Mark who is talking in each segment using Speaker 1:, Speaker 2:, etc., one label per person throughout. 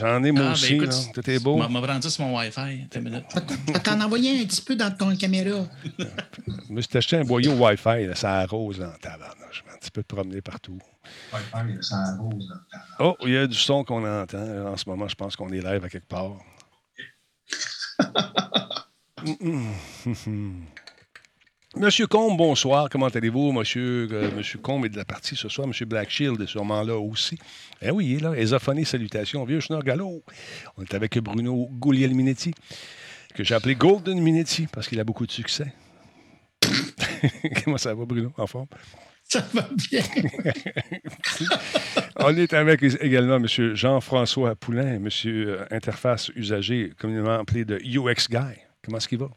Speaker 1: J'en ai moi
Speaker 2: Ah, ben,
Speaker 1: aussi.
Speaker 2: écoute,
Speaker 1: là. Tout est beau.
Speaker 2: m'a- m'a brandi sur mon Wi-Fi.
Speaker 3: T'en envoyer un petit peu dans ton caméra.
Speaker 1: Je me suis acheté un boyau Wi-Fi, là, ça arrose dans ta Je vais un petit peu te promener partout. Oh, il y a du son qu'on entend. En ce moment, je pense qu'on est live à quelque part. Monsieur Combe, bonsoir. Comment allez-vous? Monsieur, euh, Monsieur Combe est de la partie ce soir. Monsieur Black Shield est sûrement là aussi. Eh oui, il est là. Ésophonie, salutations. Vieux Schnorr Gallo. On est avec Bruno Guglielminetti, que j'ai appelé Golden Minetti parce qu'il a beaucoup de succès. Comment ça va, Bruno? En forme?
Speaker 3: Ça va bien.
Speaker 1: On est avec également M. Jean-François Poulain, M. Interface usager, communément appelé de UX Guy. Comment est-ce qu'il va?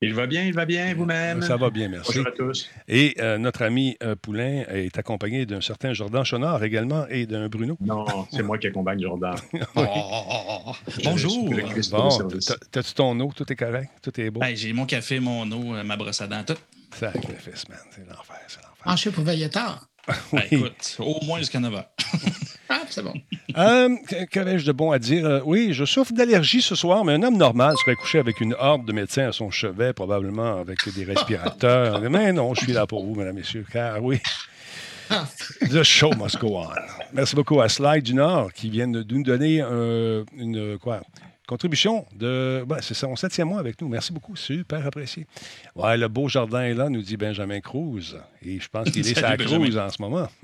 Speaker 4: Il va bien, il va bien, vous-même?
Speaker 1: Ça va bien, merci.
Speaker 4: Bonjour à tous.
Speaker 1: Et euh, notre ami euh, Poulain est accompagné d'un certain Jordan Chonard également et d'un Bruno.
Speaker 4: Non, c'est moi qui accompagne Jordan.
Speaker 2: Oh.
Speaker 4: Je
Speaker 2: Bonjour.
Speaker 1: Bon, t'as-tu ton eau? Tout est correct? Tout est beau?
Speaker 2: Hey, J'ai mon café, mon eau, euh, ma brosse à dents, tout.
Speaker 1: Sacrifice, man. C'est l'enfer, c'est l'enfer.
Speaker 3: Penché pour veiller tard.
Speaker 2: Ben, écoute, au moins jusqu'à 9 h.
Speaker 3: Ah, c'est bon.
Speaker 1: Euh, qu- Qu'avais-je de bon à dire? Euh, oui, je souffre d'allergie ce soir, mais un homme normal serait couché avec une horde de médecins à son chevet, probablement avec des respirateurs. mais non, je suis là pour vous, mesdames, messieurs, car oui,
Speaker 3: Ah,
Speaker 1: the show must go on. Merci beaucoup à Slide du Nord qui vient de nous donner euh, une quoi, contribution de. ben, c'est son septième mois avec nous. Merci beaucoup, super apprécié. Ouais, le beau jardin est là, nous dit Benjamin Cruz. Et je pense qu'il est sa. Cruz en ce moment.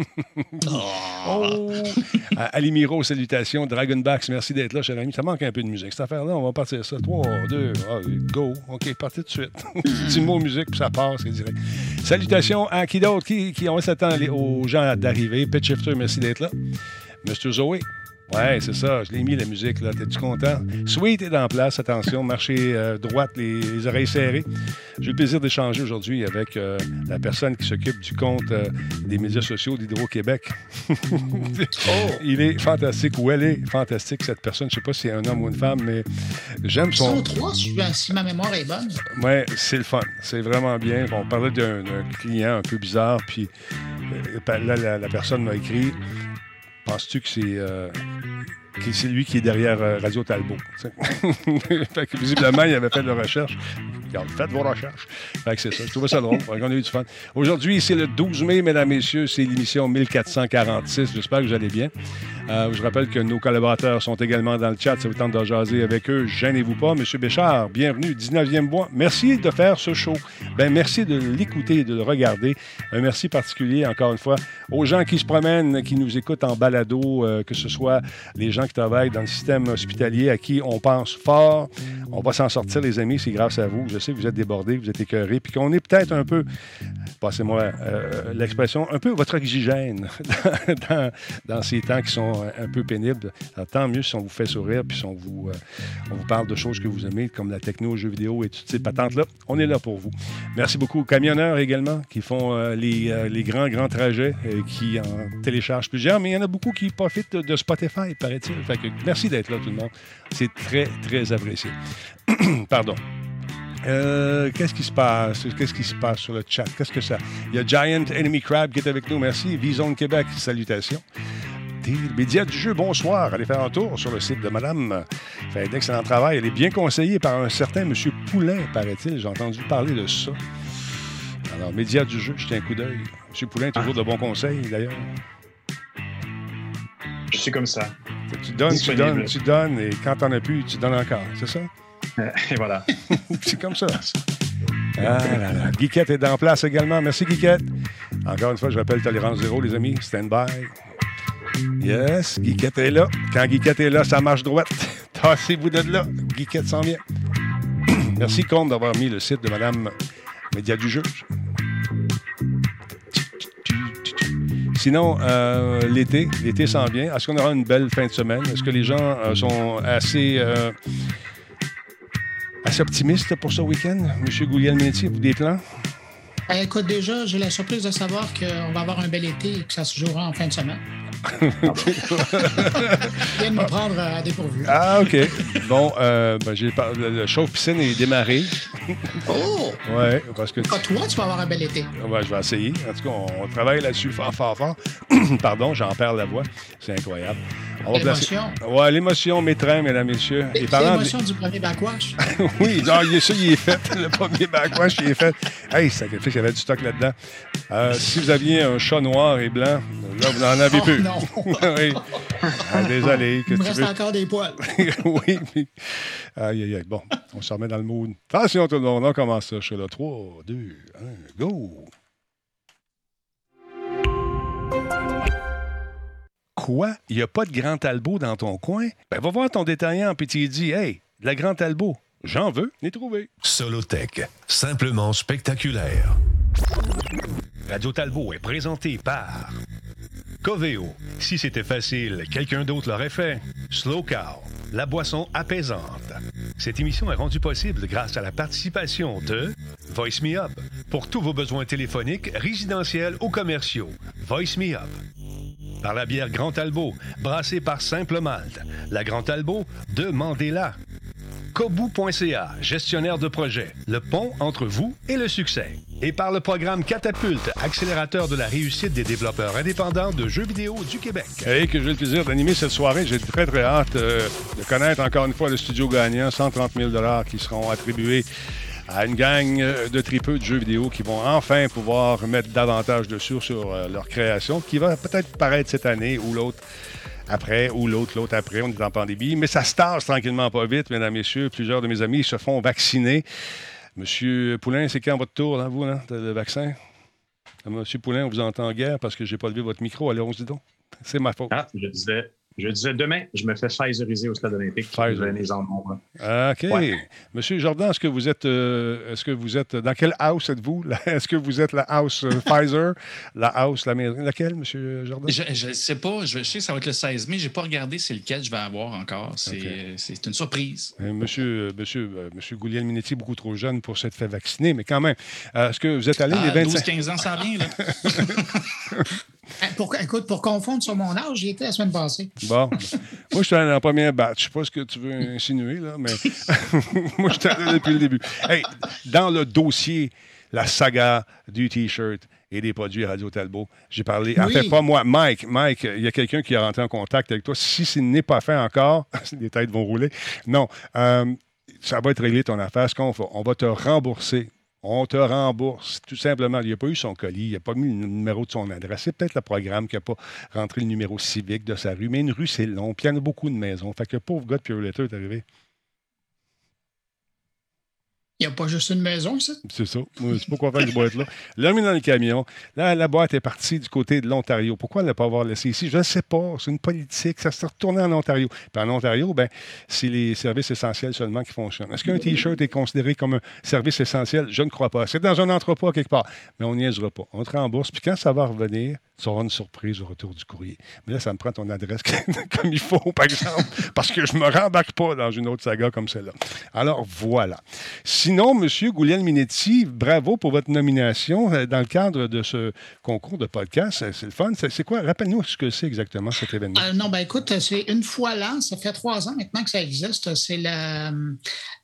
Speaker 1: Oh! À Alimiro, salutations. Dragonbacks, merci d'être là, cher ami. Ça manque un peu de musique. Cette affaire-là, on va partir ça. 3, 2, go. OK, partez tout de suite. Petit mot musique, puis ça part, c'est direct. Salutations à qui d'autre qui, qui on s'attend aux gens d'arriver. Pitch Shifter, merci d'être là. Mr. Zoé. Ouais, c'est ça. Je l'ai mis, la musique, là. T'es-tu content? Sweet est en place. Attention, marchez euh, droite, les, les oreilles serrées. J'ai le plaisir d'échanger aujourd'hui avec euh, la personne qui s'occupe du compte euh, des médias sociaux d'Hydro-Québec. Il est fantastique, ou elle est fantastique, cette personne. Je ne sais pas si c'est un homme ou une femme, mais j'aime son...
Speaker 3: trois, si, si ma mémoire est bonne.
Speaker 1: Ouais, c'est le fun. C'est vraiment bien. On parlait d'un client un peu bizarre, puis là, la, la personne m'a écrit Penses-tu que c'est. euh, que c'est lui qui est derrière euh, Radio Talbot? fait que visiblement, il avait fait de la recherche. Faites vos recherches. Fait que c'est ça. Je trouvais ça drôle. A eu du fun. Aujourd'hui, c'est le 12 mai, mesdames, messieurs. C'est l'émission 1446. J'espère que vous allez bien. Euh, je rappelle que nos collaborateurs sont également dans le chat. Ça vous tente de jaser avec eux. Gênez-vous pas. Monsieur Béchard, bienvenue. 19e mois. Merci de faire ce show. Ben, merci de l'écouter et de le regarder. Un merci particulier, encore une fois, aux gens qui se promènent, qui nous écoutent en balado, euh, que ce soit les gens qui travaillent dans le système hospitalier à qui on pense fort. On va s'en sortir, les amis. C'est grâce à vous. Je sais que vous êtes débordés, vous êtes écœurés, puis qu'on est peut-être un peu, passez-moi euh, l'expression, un peu votre oxygène dans ces temps qui sont un peu pénibles. Alors, tant mieux si on vous fait sourire, puis si on vous, euh, on vous parle de choses que vous aimez, comme la techno, jeux vidéo et toutes ces patentes-là. On est là pour vous. Merci beaucoup aux camionneurs également qui font euh, les, euh, les grands, grands trajets, et qui en téléchargent plusieurs, mais il y en a beaucoup qui profitent de Spotify, paraît-il. Merci d'être là, tout le monde. C'est très, très apprécié. Pardon. Euh, Qu'est-ce qui se passe? Qu'est-ce qui se passe sur le chat? Qu'est-ce que ça? Il y a Giant Enemy Crab qui est avec nous. Merci. Vizone Québec, salutations. Des médias du jeu, bonsoir. Allez faire un tour sur le site de Madame. Fait d'excellent travail. Elle est bien conseillée par un certain M. Poulain, paraît-il. J'ai entendu parler de ça. Alors, médias du jeu, jetez un coup d'œil. M. Poulain, toujours de bons conseils, d'ailleurs.
Speaker 4: Je suis comme ça.
Speaker 1: Tu donnes, tu donnes, tu donnes, et quand t'en as plus, tu donnes encore. C'est ça?
Speaker 4: Et voilà.
Speaker 1: C'est comme ça. Ah là là. Guiquette est en place également. Merci, Guiquette. Encore une fois, je rappelle tolérance zéro, les amis. Stand by. Yes, Guiquette est là. Quand Guiquette est là, ça marche droite. Tassez-vous de là. Guiquette s'en vient. Merci, Comte, d'avoir mis le site de Madame Média du Juge. Sinon, euh, l'été, l'été s'en vient. Est-ce qu'on aura une belle fin de semaine? Est-ce que les gens euh, sont assez, euh, assez optimistes pour ce week-end? Monsieur Gouliel-Métier, vous des plans?
Speaker 3: Ben, écoute, déjà, j'ai la surprise de savoir qu'on va avoir un bel été et que ça se jouera en fin de semaine. Viens de me prendre à dépourvu.
Speaker 1: Ah, OK. Bon, euh, ben, j'ai par- le, le chauffe-piscine est démarré.
Speaker 3: Oh!
Speaker 1: Ouais, parce que...
Speaker 3: Pas toi, tu vas avoir un bel été.
Speaker 1: Je vais essayer. En tout cas, on, on travaille là-dessus fort, fort, fort. Pardon, j'en perds la voix. C'est incroyable. On va placer.
Speaker 3: L'émotion.
Speaker 1: Ouais, l'émotion m'étreint, mesdames, messieurs. De-
Speaker 3: l'émotion du premier backwash.
Speaker 1: oui, non, il est- ça, il est fait. Le premier backwash, il est fait. Hey, sacrifice, il y avait du stock là-dedans. Euh, si vous aviez un chat noir et blanc, là, vous n'en avez
Speaker 3: Oh,
Speaker 1: plus.
Speaker 3: non.
Speaker 1: oui. Ah, désolé.
Speaker 3: Il
Speaker 1: Qu'est-ce
Speaker 3: me
Speaker 1: que
Speaker 3: reste
Speaker 1: veux?
Speaker 3: encore des poils.
Speaker 1: oui, mais... Aïe, aïe, aïe. Bon, on se remet dans le mood. Attention, tout le monde, on commence ça. Je suis là. 3, 2, 1, go! Quoi? Il n'y a pas de Grand Talbot dans ton coin? Ben, va voir ton détaillant, puis tu lui dis, hey, de la Grand Talbot, j'en veux, l'ai trouvé.
Speaker 5: Solotech, simplement spectaculaire.
Speaker 1: Radio Talbot est présenté par Coveo. Si c'était facile, quelqu'un d'autre l'aurait fait. Slow Cow, la boisson apaisante. Cette émission est rendue possible grâce à la participation de Voice Me Up pour tous vos besoins téléphoniques, résidentiels ou commerciaux. Voice Me Up. Par la bière Grand Talbot, brassée par Simple Malte. La Grand Talbot, demandez-la. Kobu.ca, gestionnaire de projet, le pont entre vous et le succès. Et par le programme Catapulte, accélérateur de la réussite des développeurs indépendants de jeux vidéo du Québec. Et que j'ai le plaisir d'animer cette soirée. J'ai très, très hâte euh, de connaître encore une fois le studio gagnant, 130 000 qui seront attribués à une gang euh, de tripeux de jeux vidéo qui vont enfin pouvoir mettre davantage dessus sur euh, leur création, qui va peut-être paraître cette année ou l'autre après, ou l'autre, l'autre après. On est en pandémie. Mais ça se tasse tranquillement pas vite, mesdames, messieurs. Plusieurs de mes amis se font vacciner. Monsieur Poulain, c'est quand votre tour, là, vous, là, le vaccin? Monsieur Poulain, on vous entend guère parce que j'ai pas levé votre micro. Alors, on se dit donc. C'est ma faute.
Speaker 4: Ah, je disais, je disais demain, je me fais Pfizeriser au stade olympique.
Speaker 1: Pfizer.
Speaker 4: Les.
Speaker 1: Ah, OK.
Speaker 4: Ouais.
Speaker 1: Monsieur Jordan, est-ce que vous êtes euh, est-ce que vous êtes dans quelle house êtes-vous? Est-ce que vous êtes la house euh, Pfizer, la house, la maison? Laquelle, Monsieur Jordan?
Speaker 2: Je ne sais pas. Je, je sais que ça va être le 16 mai. Je n'ai pas regardé c'est lequel je vais avoir encore. C'est c'est une surprise.
Speaker 1: Euh, Monsieur, euh, monsieur, euh, monsieur Gouliel Minetti, beaucoup trop jeune pour s'être fait vacciner, mais quand même, euh, est-ce que vous êtes allé
Speaker 2: Ah,
Speaker 1: les 25...
Speaker 2: 12-15 ans, ça vient. Là.
Speaker 3: Eh, Pour, écoute, pour confondre sur mon âge, j'y étais la semaine passée.
Speaker 1: Bon, moi, je suis allé dans la première batch. Je sais pas ce que tu veux insinuer, là, mais moi, je suis allé depuis le début. Hey, dans le dossier, la saga du T-shirt et des produits Radio Talbot, j'ai parlé, en
Speaker 3: Oui.
Speaker 1: fait, pas moi, Mike. Mike, il y a quelqu'un qui est rentré en contact avec toi. Si ce n'est pas fait encore, les têtes vont rouler. Non, euh, ça va être réglé ton affaire. Ce qu'on va, on va te rembourser. On te rembourse, tout simplement. Il n'a pas eu son colis, il n'a pas mis le numéro de son adresse. C'est peut-être le programme qui n'a pas rentré le numéro civique de sa rue. Mais une rue, c'est long. Puis il y en a beaucoup de maisons. Fait que le pauvre gars de Pure Letter est arrivé.
Speaker 3: Il n'y a pas juste une maison, ça.
Speaker 1: C'est ça. C'est pas quoi faire cette boîte-là? L'a mis dans le camion. Là, la boîte est partie du côté de l'Ontario. Pourquoi ne pas avoir laissé ici? Je ne sais pas. C'est une politique. Ça s'est retourné en Ontario. Puis en Ontario, ben, c'est les services essentiels seulement qui fonctionnent. Est-ce qu'un T-shirt est considéré comme un service essentiel? Je ne crois pas. C'est dans un entrepôt quelque part. Mais on n'y niaisera pas. On te rembourse. Puis quand ça va revenir, tu auras une surprise au retour du courrier. Mais là, ça me prend ton adresse comme il faut, par exemple, parce que je ne me rembarque pas dans une autre saga comme celle-là. Alors, voilà. M. Gouliel Minetti, bravo pour votre nomination euh, dans le cadre de ce concours de podcast. C'est le fun. C'est quoi? Rappelle-nous ce que c'est exactement cet événement.
Speaker 3: Euh, non, ben écoute, c'est une fois l'an, ça fait trois ans maintenant que ça existe. C'est le,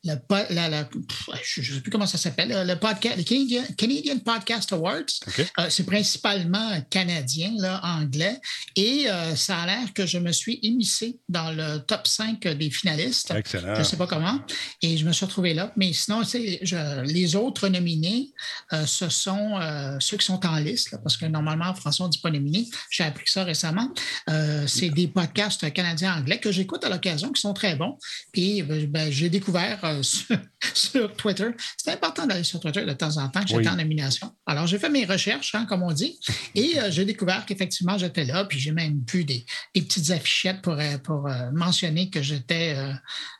Speaker 3: la- pff, je ne sais plus comment ça s'appelle, le, podcast, le Canadian, Canadian Podcast Awards.
Speaker 1: OK.
Speaker 3: Euh, c'est principalement canadien, là, anglais. Et euh, ça a l'air que je me suis émissé dans le top 5 des finalistes.
Speaker 1: Excellent.
Speaker 3: Je ne sais pas comment. Et je me suis retrouvé là. Mais sinon, je- les autres nominés, euh, ce sont euh, ceux qui sont en liste, là, parce que normalement, en français, on ne dit pas nominé. J'ai appris ça récemment. Euh, c'est des podcasts canadiens-anglais que j'écoute à l'occasion, qui sont très bons. Puis, ben, j'ai découvert sur, sur Twitter. C'est important d'aller sur Twitter de temps en temps, que j'étais
Speaker 1: Oui.
Speaker 3: en nomination. Alors, j'ai fait mes recherches, hein, comme on dit, et j'ai découvert qu'effectivement, j'étais là. Puis, j'ai même vu des, des petites affichettes pour, pour mentionner que j'étais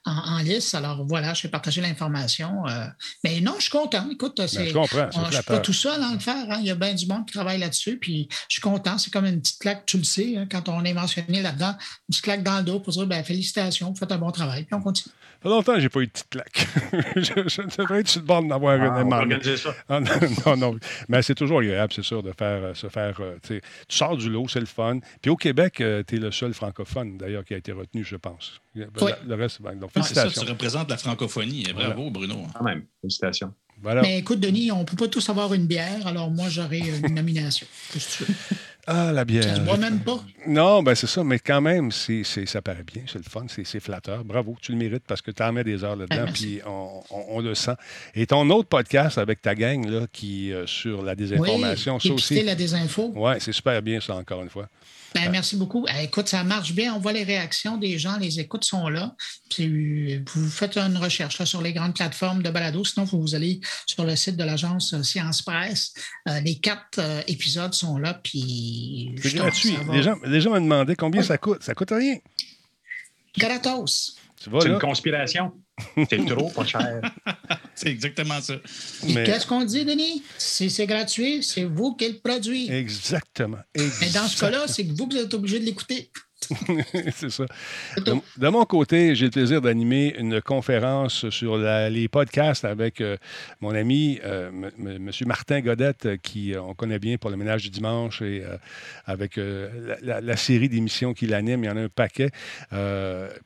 Speaker 3: en, en liste. Alors, voilà, j'ai partagé l'information. euh, mais non, je suis content. Écoute,
Speaker 1: Ben,
Speaker 3: c'est.
Speaker 1: je comprends.
Speaker 3: on-
Speaker 1: c'est
Speaker 3: je ne suis pas tout seul à le faire. hein. Il y a bien du monde qui travaille là-dessus. Puis je suis content. C'est comme une petite claque, tu le sais, hein, quand on est mentionné là-dedans, une petite claque dans le dos pour dire ben, félicitations, vous faites un bon travail. Puis on continue.
Speaker 1: Ça fait longtemps que j'ai pas eu de petite claque. je, je devrais être sur le bord d'en avoir
Speaker 4: Ah,
Speaker 1: une
Speaker 4: on va
Speaker 1: demande.
Speaker 4: organiser ça.
Speaker 1: Ah, non, non, non. Mais c'est toujours agréable, c'est sûr, de faire, euh, se faire. euh, tu sors du lot, c'est le fun. Puis au Québec, tu es le seul francophone, d'ailleurs, qui a été retenu, je pense. Le,
Speaker 3: Oui.
Speaker 1: le reste, ben, donc,
Speaker 2: c'est ça,
Speaker 1: félicitations.
Speaker 2: tu représentes la francophonie. Bravo, Bruno.
Speaker 4: Quand même. Félicitations.
Speaker 1: Voilà.
Speaker 3: Mais écoute, Denis, on ne peut pas tous avoir une bière, alors moi, j'aurai une nomination. Qu'est-ce que tu veux?
Speaker 1: Ah, la bière.
Speaker 3: Ça se boit même pas?
Speaker 1: Non, ben c'est ça, mais quand même, c'est, c'est- ça paraît bien, c'est le fun, c'est, c'est flatteur. Bravo, tu le mérites parce que tu en mets des heures là-dedans,
Speaker 3: Ah,
Speaker 1: puis on, on- on le sent. Et ton autre podcast avec ta gang, là, qui euh, sur la désinformation,
Speaker 3: oui,
Speaker 1: ça aussi.
Speaker 3: la désinfo.
Speaker 1: Oui, c'est super bien, ça, encore une fois.
Speaker 3: Ben, merci beaucoup. Eh, écoute, ça marche bien. On voit les réactions des gens, les écoutes sont là. Puis, vous faites une recherche là, sur les grandes plateformes de balado. Sinon, vous, allez sur le site de l'agence euh, Science Presse. Euh, les quatre euh, épisodes sont là. Puis,
Speaker 1: C'est
Speaker 3: je pense
Speaker 1: gratuit.
Speaker 3: va-
Speaker 1: Les gens, les gens me demandaient combien ça coûte. Ça coûte rien.
Speaker 3: Gratos.
Speaker 4: C'est une conspiration. C'est trop pas cher.
Speaker 2: C'est exactement ça.
Speaker 1: Mais-
Speaker 3: Qu'est-ce qu'on dit, Denis? Si c'est gratuit, c'est vous qui le produit.
Speaker 1: Exactement.
Speaker 3: Mais dans ce cas-là, c'est que vous, vous êtes obligé de l'écouter.
Speaker 1: c'est ça. De, mon côté, j'ai le plaisir d'animer une conférence sur les podcasts avec euh, mon ami euh, M. Martin Godette, euh, qui euh, on connaît bien pour le ménage du dimanche et avec la, série d'émissions qu'il anime. Il y en a un paquet.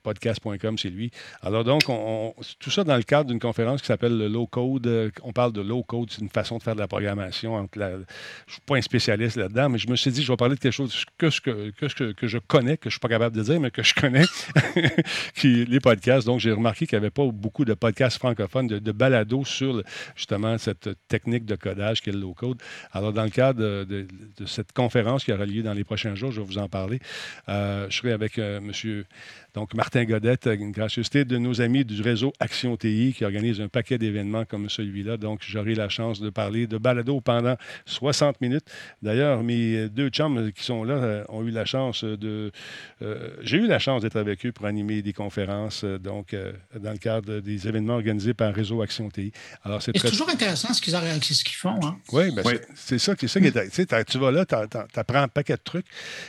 Speaker 1: Podcast.com, c'est lui. Alors donc, on, on- tout ça dans le cadre d'une conférence qui s'appelle le Low Code. On parle de Low Code, c'est une façon de faire de la programmation. je ne suis pas un spécialiste là-dedans, mais je me suis dit, je vais parler de quelque chose que, que, que, que, je connais, que je suis pas capable de dire, mais que je connais, les podcasts. Donc, j'ai remarqué qu'il n'y avait pas beaucoup de podcasts francophones, de, de balados sur justement cette technique de codage qui est le low code. Alors, dans le cadre de, cette conférence qui aura lieu dans les prochains jours, je vais vous en parler. Euh, je serai avec euh, monsieur donc, Martin Godette, une gracieuseté de nos amis du réseau Action TI qui organise un paquet d'événements comme celui-là. Donc, j'aurai la chance de parler de balado pendant 60 minutes. D'ailleurs, mes deux chums qui sont là euh, ont eu la chance de. euh, J'ai eu la chance d'être avec eux pour animer des conférences, euh, donc, euh, dans le cadre des événements organisés par Réseau Action TI. Alors, c'est très.
Speaker 3: toujours intéressant ce qu'ils font. Hein?
Speaker 1: Oui, ben
Speaker 4: Oui.
Speaker 1: c'est- c'est ça, ça qui est. Tu sais, t'as- tu vas là, tu apprends un paquet de trucs.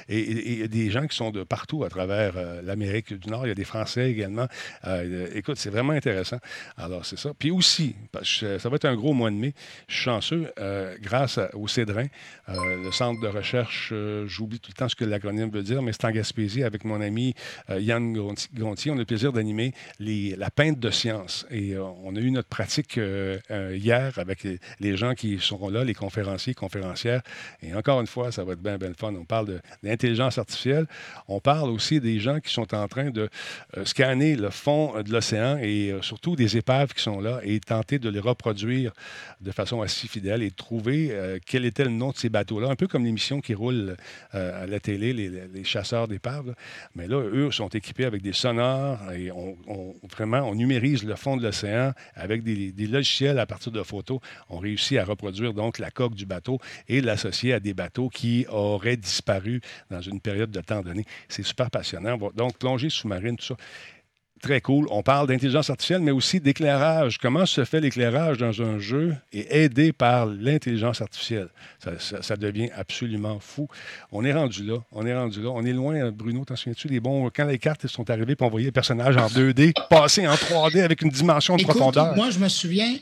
Speaker 1: Et il y a des gens qui sont de partout à travers euh, l'Amérique du Nord. Il y a des Français également. Euh, écoute, c'est vraiment intéressant. Alors, c'est ça. Puis aussi, ça va être un gros mois de mai, je suis chanceux, euh, grâce au Cédrin, euh, le centre de recherche, euh, j'oublie tout le temps ce que l'acronyme veut dire, mais c'est en Gaspésie avec mon ami euh, Yann Gonti- Gontier. On a le plaisir d'animer la peinte de science. Et euh, on a eu notre pratique euh, euh, hier avec les, gens qui seront là, les conférenciers, conférencières. Et encore une fois, ça va être bien, bien le fun. On parle d'intelligence artificielle. On parle aussi des gens qui sont en train de euh, scanner le fond euh, de l'océan et euh, surtout des épaves qui sont là et tenter de les reproduire de façon assez fidèle et de trouver quel était le nom de ces bateaux-là. Un peu comme l'émission qui roule à la télé, les, chasseurs d'épaves. Mais là, eux sont équipés avec des sonars et on, vraiment, on numérise le fond de l'océan avec des, logiciels à partir de photos. On réussit à reproduire donc la coque du bateau et l'associer à des bateaux qui auraient disparu dans une période de temps donné. C'est super passionnant. Donc, plongée sous-marine, tout ça. Très cool. On parle d'intelligence artificielle, mais aussi d'éclairage. Comment se fait l'éclairage dans un jeu et aidé par l'intelligence artificielle? Ça, ça- ça devient absolument fou. On est rendu là. On est rendu là. On est loin, Bruno, t'en souviens-tu? Les bons, quand les cartes sont arrivées, puis on voyait les personnages en 2D passer en 3D avec une dimension de
Speaker 3: Écoute,
Speaker 1: profondeur.
Speaker 3: moi, je me souviens,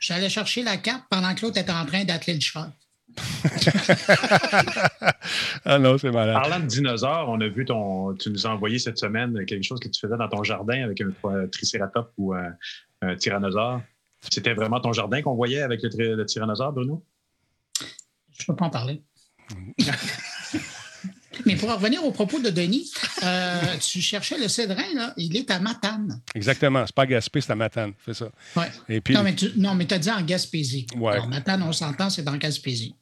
Speaker 3: j'allais chercher la carte pendant que l'autre était en train d'atteler le cheval.
Speaker 1: ah non, c'est malade.
Speaker 4: Parlant de dinosaures, on a vu ton. Tu nous as envoyé cette semaine quelque chose que tu faisais dans ton jardin avec un euh, tricératops ou un, un tyrannosaure. C'était vraiment ton jardin qu'on voyait avec le, tyrannosaure, Bruno?
Speaker 3: Je ne peux pas en parler. Mais pour en revenir au propos de Denis, euh, tu cherchais le cédrin, là, il est à Matane.
Speaker 1: Exactement. C'est pas Gaspé, c'est à Matane. C'est ça.
Speaker 3: Ouais.
Speaker 1: Et puis,
Speaker 3: Non, mais tu non, mais as dit en Gaspésie.
Speaker 1: Ouais.
Speaker 3: Alors, Matane, on s'entend, c'est dans Gaspésie.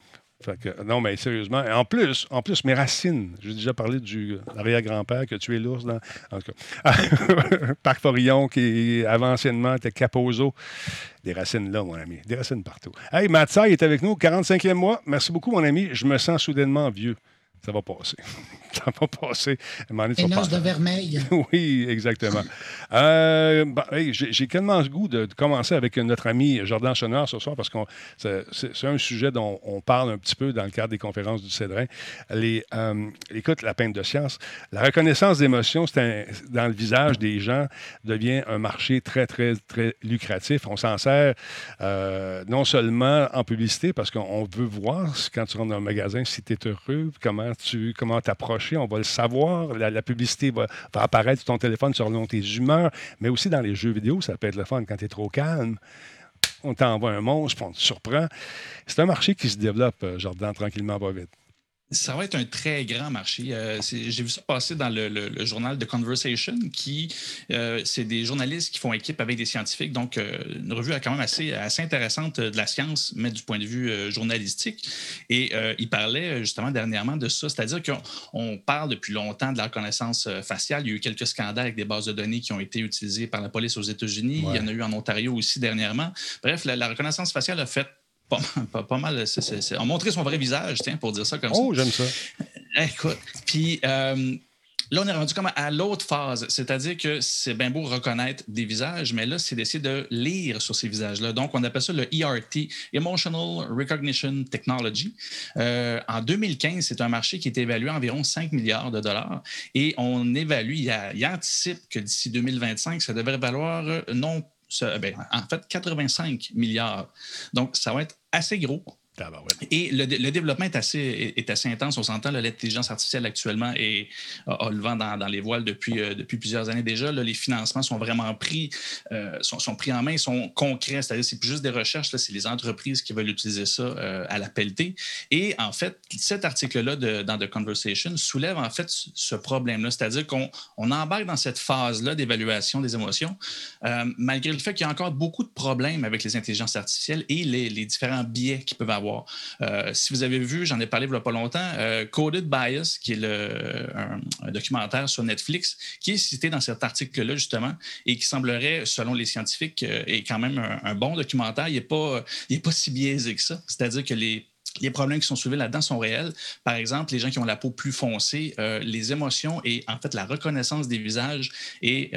Speaker 1: Que- non, mais sérieusement. En plus, en plus, mes racines. J'ai déjà parlé du arrière-grand-père qui a tué l'ours dans. En tout cas. Parc Forillon, qui avant anciennement était Capozo. Des racines là, mon ami. Des racines partout. Hey, Matsai est avec nous, 45e mois. Merci beaucoup, mon ami. Je me sens soudainement vieux. Ça va passer. Ça va passer. À un moment donné, tu
Speaker 3: Les
Speaker 1: vas
Speaker 3: noces de vermeil.
Speaker 1: oui, exactement. Euh, hey, J'ai tellement le goût de, de commencer avec notre ami Jordan Chenard ce soir parce que c'est un sujet dont on parle un petit peu dans le cadre des conférences du Cédrin. Les, euh, écoute, la peinte de science. La reconnaissance d'émotions dans le visage des gens devient un marché très, très, très lucratif. On s'en sert euh, non seulement en publicité parce qu'on veut voir quand tu rentres dans un magasin si tu es heureux, comment tu comment on va le savoir. La, publicité va, apparaître sur ton téléphone selon tes humeurs, mais aussi dans les jeux vidéo, ça peut être le fun quand tu es trop calme. On t'envoie un monstre, on te surprend. C'est un marché qui se développe, euh, Jordan, tranquillement, pas vite.
Speaker 2: Ça va être un très grand marché. Euh, j'ai vu ça passer dans le, journal The Conversation, qui euh, c'est des journalistes qui font équipe avec des scientifiques. Donc, euh, une revue quand même assez, assez intéressante de la science, mais du point de vue journalistique. Et il parlait justement dernièrement de ça, c'est-à-dire qu'on parle depuis longtemps de la reconnaissance faciale. Il y a eu quelques scandales avec des bases de données qui ont été utilisées par la police aux États-Unis. Il y en a eu en Ontario aussi dernièrement. Bref, la reconnaissance faciale a fait pas, mal. C'est, On montrait son vrai visage, tiens, pour dire ça comme
Speaker 1: ça. Oh, j'aime ça.
Speaker 2: Écoute, puis euh, là, on est rendu comme à l'autre phase, c'est-à-dire que c'est bien beau reconnaître des visages, mais là, c'est d'essayer de lire sur ces visages-là. Donc, on appelle ça le ERT, Emotional Recognition Technology. Euh, en 2015, c'est un marché qui est évalué à environ 5 milliards de dollars et on évalue, il, il anticipe que d'ici 2025, ça devrait valoir euh, ben, en fait 85 milliards. Donc, ça va être assez gros. Et le, développement est assez, intense. On s'entend, l'intelligence artificielle actuellement est, a, le vent dans, les voiles depuis, euh, plusieurs années déjà. les financements sont vraiment pris, euh, sont, pris en main, sont concrets. C'est-à-dire, c'est plus juste des recherches, c'est les entreprises qui veulent utiliser ça euh, à la pelletée. Et en fait, cet article-là dans The Conversation soulève en fait ce problème-là. C'est-à-dire qu'on on embarque dans cette phase-là d'évaluation des émotions, malgré le fait qu'il y a encore beaucoup de problèmes avec les intelligences artificielles et les, les différents biais qu'ils peuvent avoir euh, si vous avez vu, j'en ai parlé il n'y a pas longtemps, euh, Coded Bias, qui est le, un, documentaire sur Netflix, qui est cité dans cet article-là, justement, et qui semblerait, selon les scientifiques, euh, est quand même un, bon documentaire. Il n'est pas, pas si biaisé que ça. C'est-à-dire que les les problèmes qui sont soulevés là-dedans sont réels. Par exemple, les gens qui ont la peau plus foncée, les émotions et en fait la reconnaissance des visages est,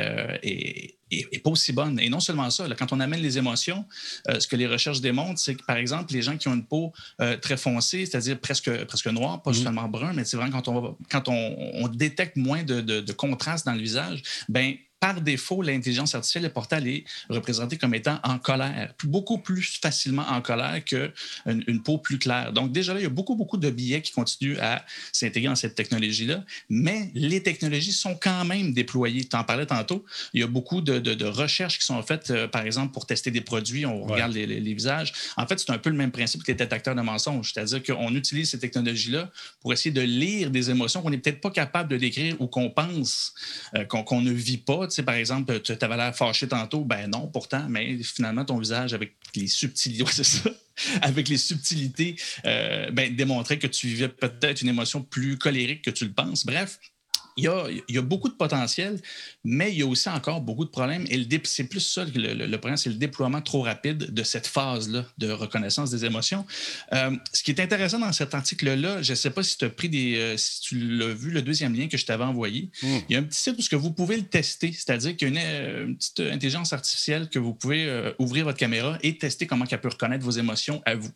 Speaker 2: est, pas aussi bonne. Et non seulement ça, quand on amène les émotions, euh, ce que les recherches démontrent, c'est que, par exemple, les gens qui ont une peau euh, très foncée, c'est-à-dire presque, presque noire, pas seulement mmh. brun, mais c'est vraiment quand on, quand on, détecte moins de, de, contraste dans le visage, ben par défaut, l'intelligence artificielle est portée à les représenter comme étant en colère, beaucoup plus facilement en colère qu'une une peau plus claire. Donc, déjà là, il y a beaucoup, beaucoup de billets qui continuent à s'intégrer dans cette technologie-là, mais les technologies sont quand même déployées. Tu en parlais tantôt, il y a beaucoup de, de, recherches qui sont faites, euh, par exemple, pour tester des produits, on regarde les, les, visages. En fait, c'est un peu le même principe que les détecteurs de mensonges, c'est-à-dire qu'on utilise ces technologies-là pour essayer de lire des émotions qu'on n'est peut-être pas capable de décrire ou qu'on pense euh, qu'on ne vit pas par exemple, tu avais l'air fâché tantôt, ben non, pourtant, mais finalement, ton visage avec les subtilités, avec les subtilités, euh, ben, démontrait que tu vivais peut-être une émotion plus colérique que tu le penses. Bref, il y, a, beaucoup de potentiel, mais il y a aussi encore beaucoup de problèmes. Et c'est plus ça que le, problème, c'est le déploiement trop rapide de cette phase-là de reconnaissance des émotions. Euh, ce qui est intéressant dans cet article-là, je ne sais pas si tu as pris des. Euh, si tu l'as vu, le deuxième lien que je t'avais envoyé. Hmm. Il y a un petit site où vous pouvez le tester, c'est-à-dire qu'il y a une, euh, petite intelligence artificielle que vous pouvez ouvrir votre caméra et tester comment elle peut reconnaître vos émotions à vous.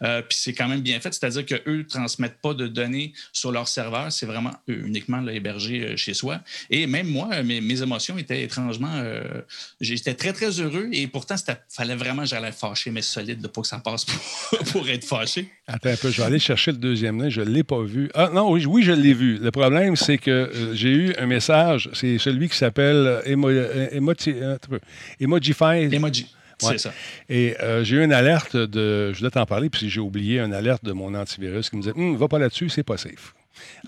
Speaker 2: Puis c'est quand même bien fait, c'est-à-dire qu'eux ne transmettent pas de données sur leur serveur, c'est vraiment uniquement hébergé euh, chez soi. Et même moi, mes, mes émotions étaient étrangement. Euh, j'étais très, très heureux et pourtant, il fallait vraiment que j'allais fâcher, mais solide, de pas que ça passe pour, être fâché.
Speaker 1: Attends un peu, je vais aller chercher le deuxième lien. Je ne l'ai pas vu. Ah non, oui, oui je l'ai vu. Le problème, c'est que euh, j'ai eu un message. C'est celui qui s'appelle Emojify.
Speaker 2: Emoji. C'est ça.
Speaker 1: Et j'ai eu une alerte de. Je voulais t'en parler, puis j'ai oublié une alerte de mon antivirus qui me disait hum, Va pas là-dessus, c'est pas safe.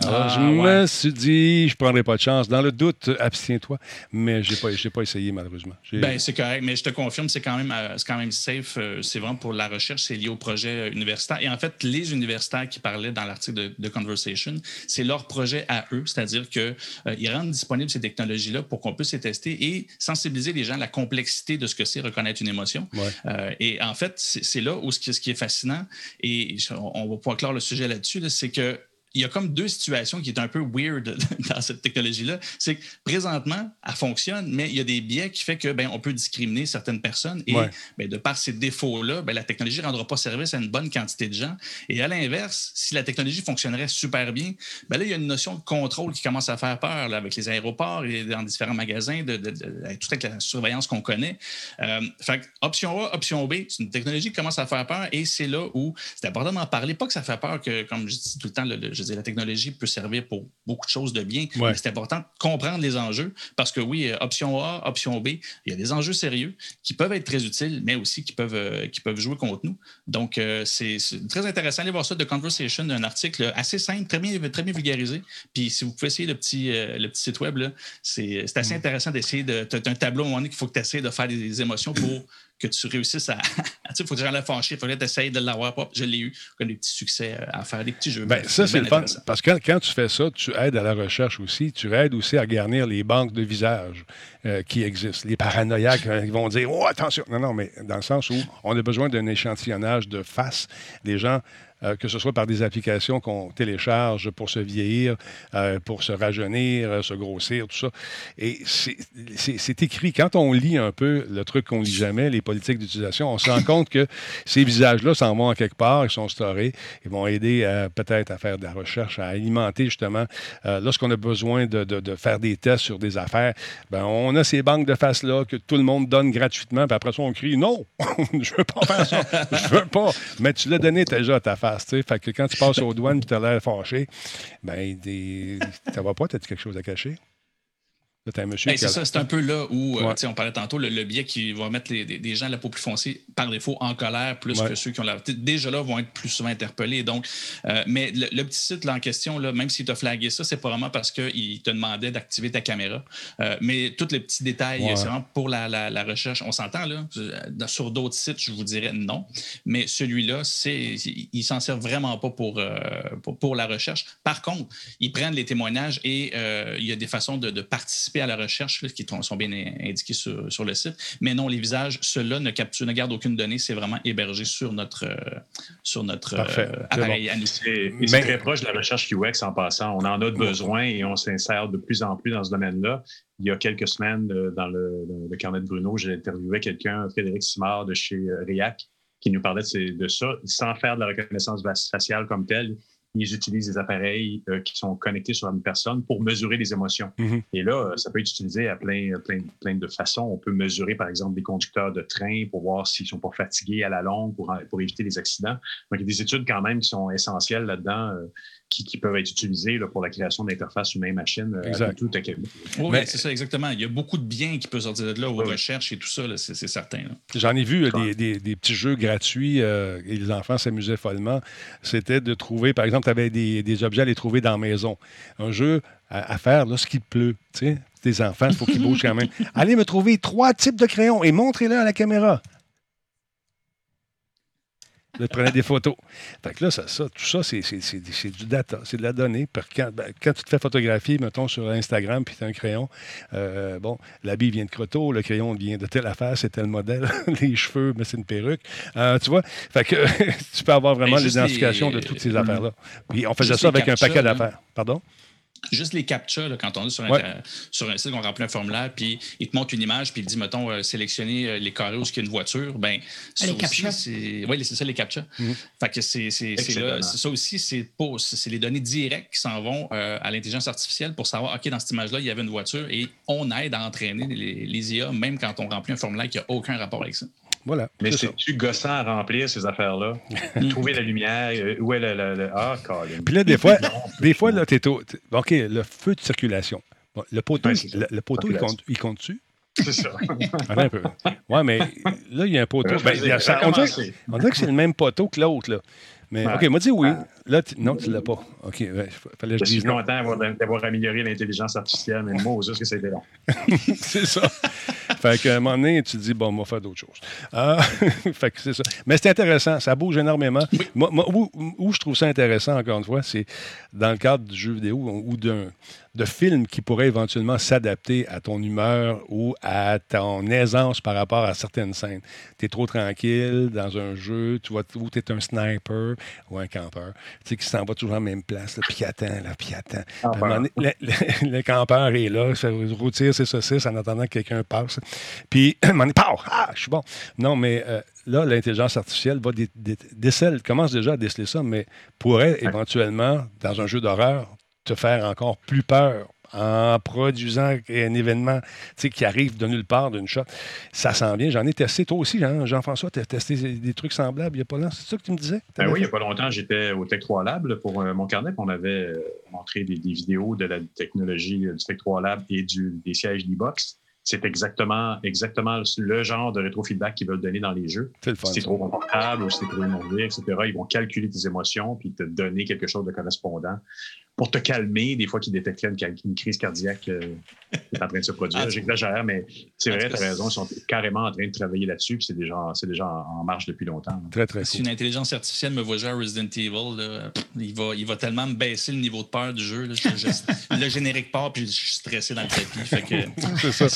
Speaker 1: Alors, ah, je me suis dit, je ne prendrai pas de chance. Dans le doute, abstiens-toi. Mais je n'ai pas, pas essayé, malheureusement.
Speaker 2: Ben, c'est correct, mais je te confirme, c'est quand même, euh, quand même safe. Euh, c'est vraiment pour la recherche, c'est lié au projet universitaire. Et en fait, les universitaires qui parlaient dans l'article de, Conversation, c'est leur projet à eux, c'est-à-dire qu'ils euh, rendent disponibles ces technologies-là pour qu'on puisse les tester et sensibiliser les gens à la complexité de ce que c'est reconnaître une émotion. et en fait, c'est là où ce qui, ce qui est fascinant, et on va pouvoir clore le sujet là-dessus, c'est que il y a comme deux situations qui sont un peu weird dans cette technologie-là. C'est que présentement, elle fonctionne, mais il y a des biais qui font que ben, on peut discriminer certaines personnes et ben, de par ces défauts-là, ben, la technologie ne rendra pas service à une bonne quantité de gens. Et à l'inverse, si la technologie fonctionnerait super bien, ben là, il y a une notion de contrôle qui commence à faire peur avec les aéroports et dans différents magasins, de, de, tout avec la surveillance qu'on connaît. Euh, fait option A, option B, c'est une technologie qui commence à faire peur et c'est là où c'est important d'en parler. Pas que ça fait peur que, comme je dis tout le temps, le, je veux dire, la technologie peut servir pour beaucoup de choses de bien,
Speaker 1: Ouais.
Speaker 2: mais c'est important de comprendre les enjeux parce que oui, euh, option A, option B, il y a des enjeux sérieux qui peuvent être très utiles, mais aussi qui peuvent, euh, qui peuvent jouer contre nous. Donc, euh, c'est très intéressant. Allez voir ça, The Conversation, un article assez simple, très bien, très bien vulgarisé. Puis, si vous pouvez essayer le petit, euh, le petit site web, c'est c'est assez intéressant d'essayer de. Tu as un tableau à un moment donné qu'il faut que tu essaies de faire des, des émotions pour que tu réussisses à. tu sais, il faut que j'en l'aie fâché, il fallait que tu essayes de l'avoir. Je l'ai eu, comme des petits succès euh, à faire, des petits jeux.
Speaker 1: Ben, ça, c'est le fun. Parce que quand, quand tu fais ça, tu aides à la recherche aussi. Tu aides aussi à garnir les banques de visages euh, qui existent. Les paranoïaques, euh, ils vont dire Oh, attention. Non, non, mais dans le sens où on a besoin d'un échantillonnage de face des gens. Euh, que ce soit par des applications qu'on télécharge pour se vieillir, euh, pour se rajeunir, euh, se grossir, tout ça. Et c'est- écrit. Quand on lit un peu le truc qu'on lit jamais, les politiques d'utilisation, on se rend compte que ces visages-là s'en vont en quelque part, ils sont storés, ils vont aider peut-être à faire de la recherche, à alimenter justement. lorsqu'on a besoin de faire des tests sur des affaires, ben, on a ces banques de face-là que tout le monde donne gratuitement, puis après ça, on crie Non, je veux pas faire ça, je veux pas. Mais tu l'as donné déjà à ta face, tu. Fait que quand tu passes aux douanes et tu as l'air fâché, ben, des... va pas, t'as-tu quelque chose à cacher? Là, t'as un monsieur
Speaker 2: Hey,
Speaker 1: a-
Speaker 2: c'est ça, c'est un peu là où, euh,
Speaker 1: Ouais.
Speaker 2: on parlait tantôt, le, le biais qui va mettre les- des, des gens à la peau plus foncée par défaut en colère, plus
Speaker 1: Ouais.
Speaker 2: que ceux qui ont la. Déjà là, vont être plus souvent interpellés. Donc, euh, mais le, le petit site là, en question, là, même s'il t'a flagué ça, c'est pas vraiment parce qu'il te demandait d'activer ta caméra. Euh, mais tous les petits détails,
Speaker 1: Ouais.
Speaker 2: c'est vraiment pour la, la- la recherche. On s'entend, là. Sur d'autres sites, je vous dirais non. Mais celui-là, c'est, il, s'en sert vraiment pas pour, euh, pour, pour la recherche. Par contre, ils prennent les témoignages et il y a des façons de, de participer à la recherche là, qui sont bien indiquées sur, sur le site. Mais non, les visages, ceux-là ne, capturent, ne gardent aucune donnée. C'est vraiment hébergé sur notre, euh, sur notre
Speaker 1: Parfait.
Speaker 2: euh,
Speaker 1: C'est
Speaker 2: appareil nous.
Speaker 4: C'est
Speaker 1: Mais-
Speaker 4: très proche de la recherche UX en passant. On en a besoin et on s'insère de plus en plus dans ce domaine-là. Il y a quelques semaines, euh, dans le, le- le carnet de Bruno, j'ai interviewé quelqu'un, Frédéric Simard de chez REAC, qui nous parlait de, ces- de ça, sans faire de la reconnaissance faciale comme telle. Ils utilisent des appareils euh, qui sont connectés sur une personne pour mesurer les émotions.
Speaker 1: Mhm.
Speaker 4: Et là, euh, ça peut être utilisé à plein, plein, plein de façons. On peut mesurer, par exemple, des conducteurs de train pour voir s'ils sont pas fatigués à la longue pour, pour éviter les accidents. Donc, il y a des études quand même qui sont essentielles là-dedans, euh, qui, qui peuvent être utilisées là, pour la création d'interfaces humain-machine. euh, tout à Québec.
Speaker 2: Oui,
Speaker 1: Mais-
Speaker 2: c'est ça, exactement. Il y a beaucoup de biens qui peuvent sortir de là aux
Speaker 4: Oui.
Speaker 2: recherches et tout ça, là, c'est c'est certain. là.
Speaker 1: J'en ai vu euh, des, des- des petits jeux gratuits euh, et les enfants s'amusaient follement. C'était de trouver, par exemple, tu avais des, des objets à les trouver dans la maison. Un jeu à, à faire lorsqu'il pleut. Tu sais, tes enfants, il faut qu'ils bougent quand même. Allez me trouver trois types de crayons et montrez-le à la caméra. Tu prenais des photos. Fait que là, ça, ça- tout ça, c'est, c'est- c'est- c'est du data, c'est de la donnée. Quand, ben, quand tu te fais photographier, mettons, sur Instagram, puis tu as un crayon, euh, bon, l'habit vient de Croteau, le crayon vient de telle affaire, c'est tel modèle, les cheveux, mais c'est une perruque. Euh, tu vois? Fait que tu peux avoir vraiment
Speaker 2: juste
Speaker 1: l'identification
Speaker 2: les-
Speaker 1: de toutes ces affaires-là. Puis on faisait ça avec un paquet
Speaker 2: là.
Speaker 1: d'affaires. Pardon?
Speaker 2: Juste les captcha, là, quand on est sur un,
Speaker 1: Ouais.
Speaker 2: sur un site, on remplit un formulaire, puis il te montre une image, puis il te dit, mettons, euh, sélectionner euh, les carrés où il y a une voiture. Ben, ça
Speaker 3: les
Speaker 2: Oui, c'est ça, les captcha.
Speaker 1: Mhm.
Speaker 2: Fait que c'est ça aussi, c'est les données directes qui s'en vont euh, à l'intelligence artificielle pour savoir, OK, dans cette image-là, il y avait une voiture, et on aide à entraîner les, les IA, même quand on remplit un formulaire qui n'a aucun rapport avec ça.
Speaker 1: Voilà.
Speaker 4: Mais c'est-tu gossant à remplir ces affaires-là? Trouver la lumière, euh, où est le. le- le- Ah, Colin.
Speaker 1: Puis là, des fois, des fois là, t'es au- OK, le feu de circulation. Bon, le poteau,
Speaker 4: Ouais,
Speaker 1: le, le poteau il,
Speaker 4: Circulation.
Speaker 1: compte, il compte-tu?
Speaker 4: C'est ça.
Speaker 1: Attends un peu. Ouais, mais là, il y a un poteau.
Speaker 4: Euh,
Speaker 1: Ben, a- on, dirait, on dirait que c'est le même poteau que l'autre, là. Mais,
Speaker 4: Ouais.
Speaker 1: OK, m'a dit oui. Là, tu- non, tu l'as pas. OK, ouais, fallait que
Speaker 4: Je
Speaker 1: je
Speaker 4: suis
Speaker 1: dise non.
Speaker 4: content d'avoir, d'avoir amélioré l'intelligence artificielle, mais moi, juste que c'était long.
Speaker 1: c'est ça. fait qu'à un moment donné, tu te dis, bon, on va faire d'autres choses. Ah, fait que c'est ça. Mais c'est intéressant, ça bouge énormément. Moi, moi, où, où je trouve ça intéressant, encore une fois, c'est dans le cadre du jeu vidéo ou d'un de films qui pourraient éventuellement s'adapter à ton humeur ou à ton aisance par rapport à certaines scènes. Tu es trop tranquille dans un jeu, tu vois, où tu es un sniper ou un campeur, tu sais, qui s'en va toujours à la même place, puis attend, là, puis attend. Le, le- le campeur est là, il fait rôtir ses saucisses en attendant que quelqu'un passe. Puis, donné, pow! ah, je suis bon. Non, mais euh, là, l'intelligence artificielle va dé- dé- décèle, commence déjà à déceler ça, mais pourrait éventuellement, dans un jeu d'horreur, te faire encore plus peur en produisant un événement qui arrive de nulle part, d'une shot. Ça sent bien. J'en ai testé. Toi aussi, Jean-François, tu as testé des trucs semblables il n'y a pas longtemps. C'est ça que tu me disais?
Speaker 4: Ben oui, il n'y a pas longtemps, j'étais au Tech 3 Lab pour euh, mon carnet. On avait euh, montré des, vidéos de la technologie du Tech 3 Lab et des sièges d'e-box c'est exactement, exactement le genre de rétrofeedback qu'ils veulent donner dans les jeux.
Speaker 1: si
Speaker 4: c'est trop confortable ou si c'est trop énervé, etc., ils vont calculer tes émotions puis te donner quelque chose de correspondant pour te calmer des fois qu'ils détectent une, crise cardiaque euh, qui est en train de se produire. Ah, J'exagère, mais c'est vrai, tu as raison, ils sont carrément en train de travailler là-dessus, puis c'est déjà, déjà en, marche depuis longtemps.
Speaker 1: Très, très
Speaker 2: Si une intelligence artificielle me voit jouer à Resident Evil, il, va, il va tellement me baisser le niveau de peur du jeu. le générique part, puis je suis stressé dans le tapis.
Speaker 1: c'est ça.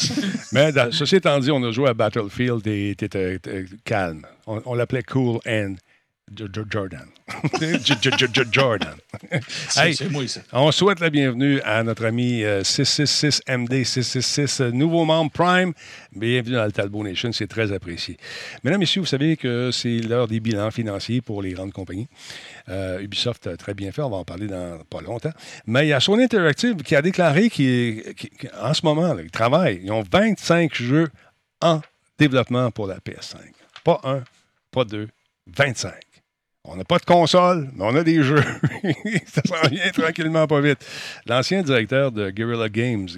Speaker 1: Mais ceci étant dit, on a joué à Battlefield et tu étais calme. On, on l'appelait Cool and Jordan. Jordan.
Speaker 2: c'est moi, ça.
Speaker 1: On souhaite la bienvenue à notre ami 666MD 666, nouveau membre Prime. Bienvenue dans le Talbot Nation, c'est très apprécié. Mesdames, Messieurs, vous savez que c'est l'heure des bilans financiers pour les grandes compagnies. Euh, Ubisoft a très bien fait, on va en parler dans pas longtemps. Mais il y a Sony Interactive qui a déclaré qu'en ce moment, ils travaillent. Ils ont 25 jeux en développement pour la PS5. Pas un, pas deux, 25. On n'a pas de console, mais on a des jeux. ça s'en vient tranquillement pas vite. L'ancien directeur de Guerrilla Games,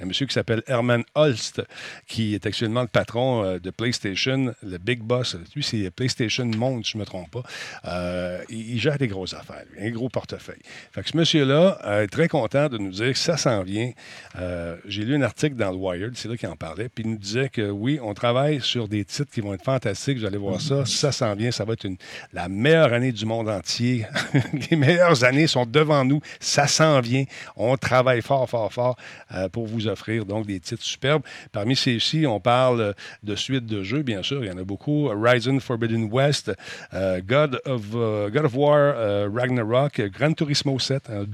Speaker 1: un monsieur qui s'appelle Herman Holst, qui est actuellement le patron euh, de PlayStation, le Big Boss. Lui, c'est PlayStation Monde, si je ne me trompe pas. Euh, il, gère des grosses affaires, un gros portefeuille. Fait que ce monsieur-là est très content de nous dire que ça s'en vient. Euh, j'ai lu un article dans le Wired, c'est là qu'il en parlait, puis il nous disait que oui, on travaille sur des titres qui vont être fantastiques. Vous allez voir ça. Ça s'en vient. Ça va être une, la meilleure année du monde entier. les meilleures années sont devant nous. Ça s'en vient. On travaille fort, fort, fort euh, pour vous offrir donc des titres superbes. Parmi ceux-ci, on parle de suites de jeux, bien sûr. Il y en a beaucoup. Horizon Forbidden West, euh, God, of, euh, God of War, Ragnarok, Gran Turismo 7, un,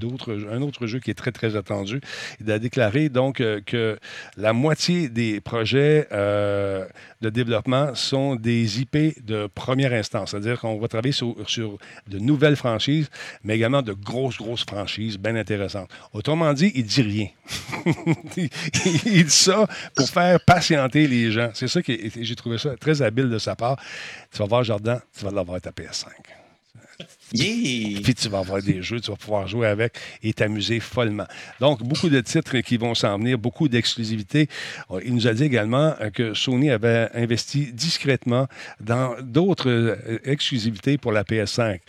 Speaker 1: un autre jeu qui est très, très attendu. Il a déclaré donc que la moitié des projets de développement sont des IP de première instance. C'est-à-dire qu'on va travailler sur, sur, de nouvelles franchises, mais également de grosses, grosses franchises bien intéressantes. Autrement dit, il dit rien. il, dit ça pour faire patienter les gens. C'est ça que j'ai trouvé ça très habile de sa part. Tu vas voir Jordan, tu vas l'avoir ta PS5. Puis tu vas avoir des jeux, tu vas pouvoir jouer avec et t'amuser follement. Donc, beaucoup de titres qui vont s'en venir, beaucoup d'exclusivités. Il nous a dit également que Sony avait investi discrètement dans d'autres euh, exclusivités pour la PS5.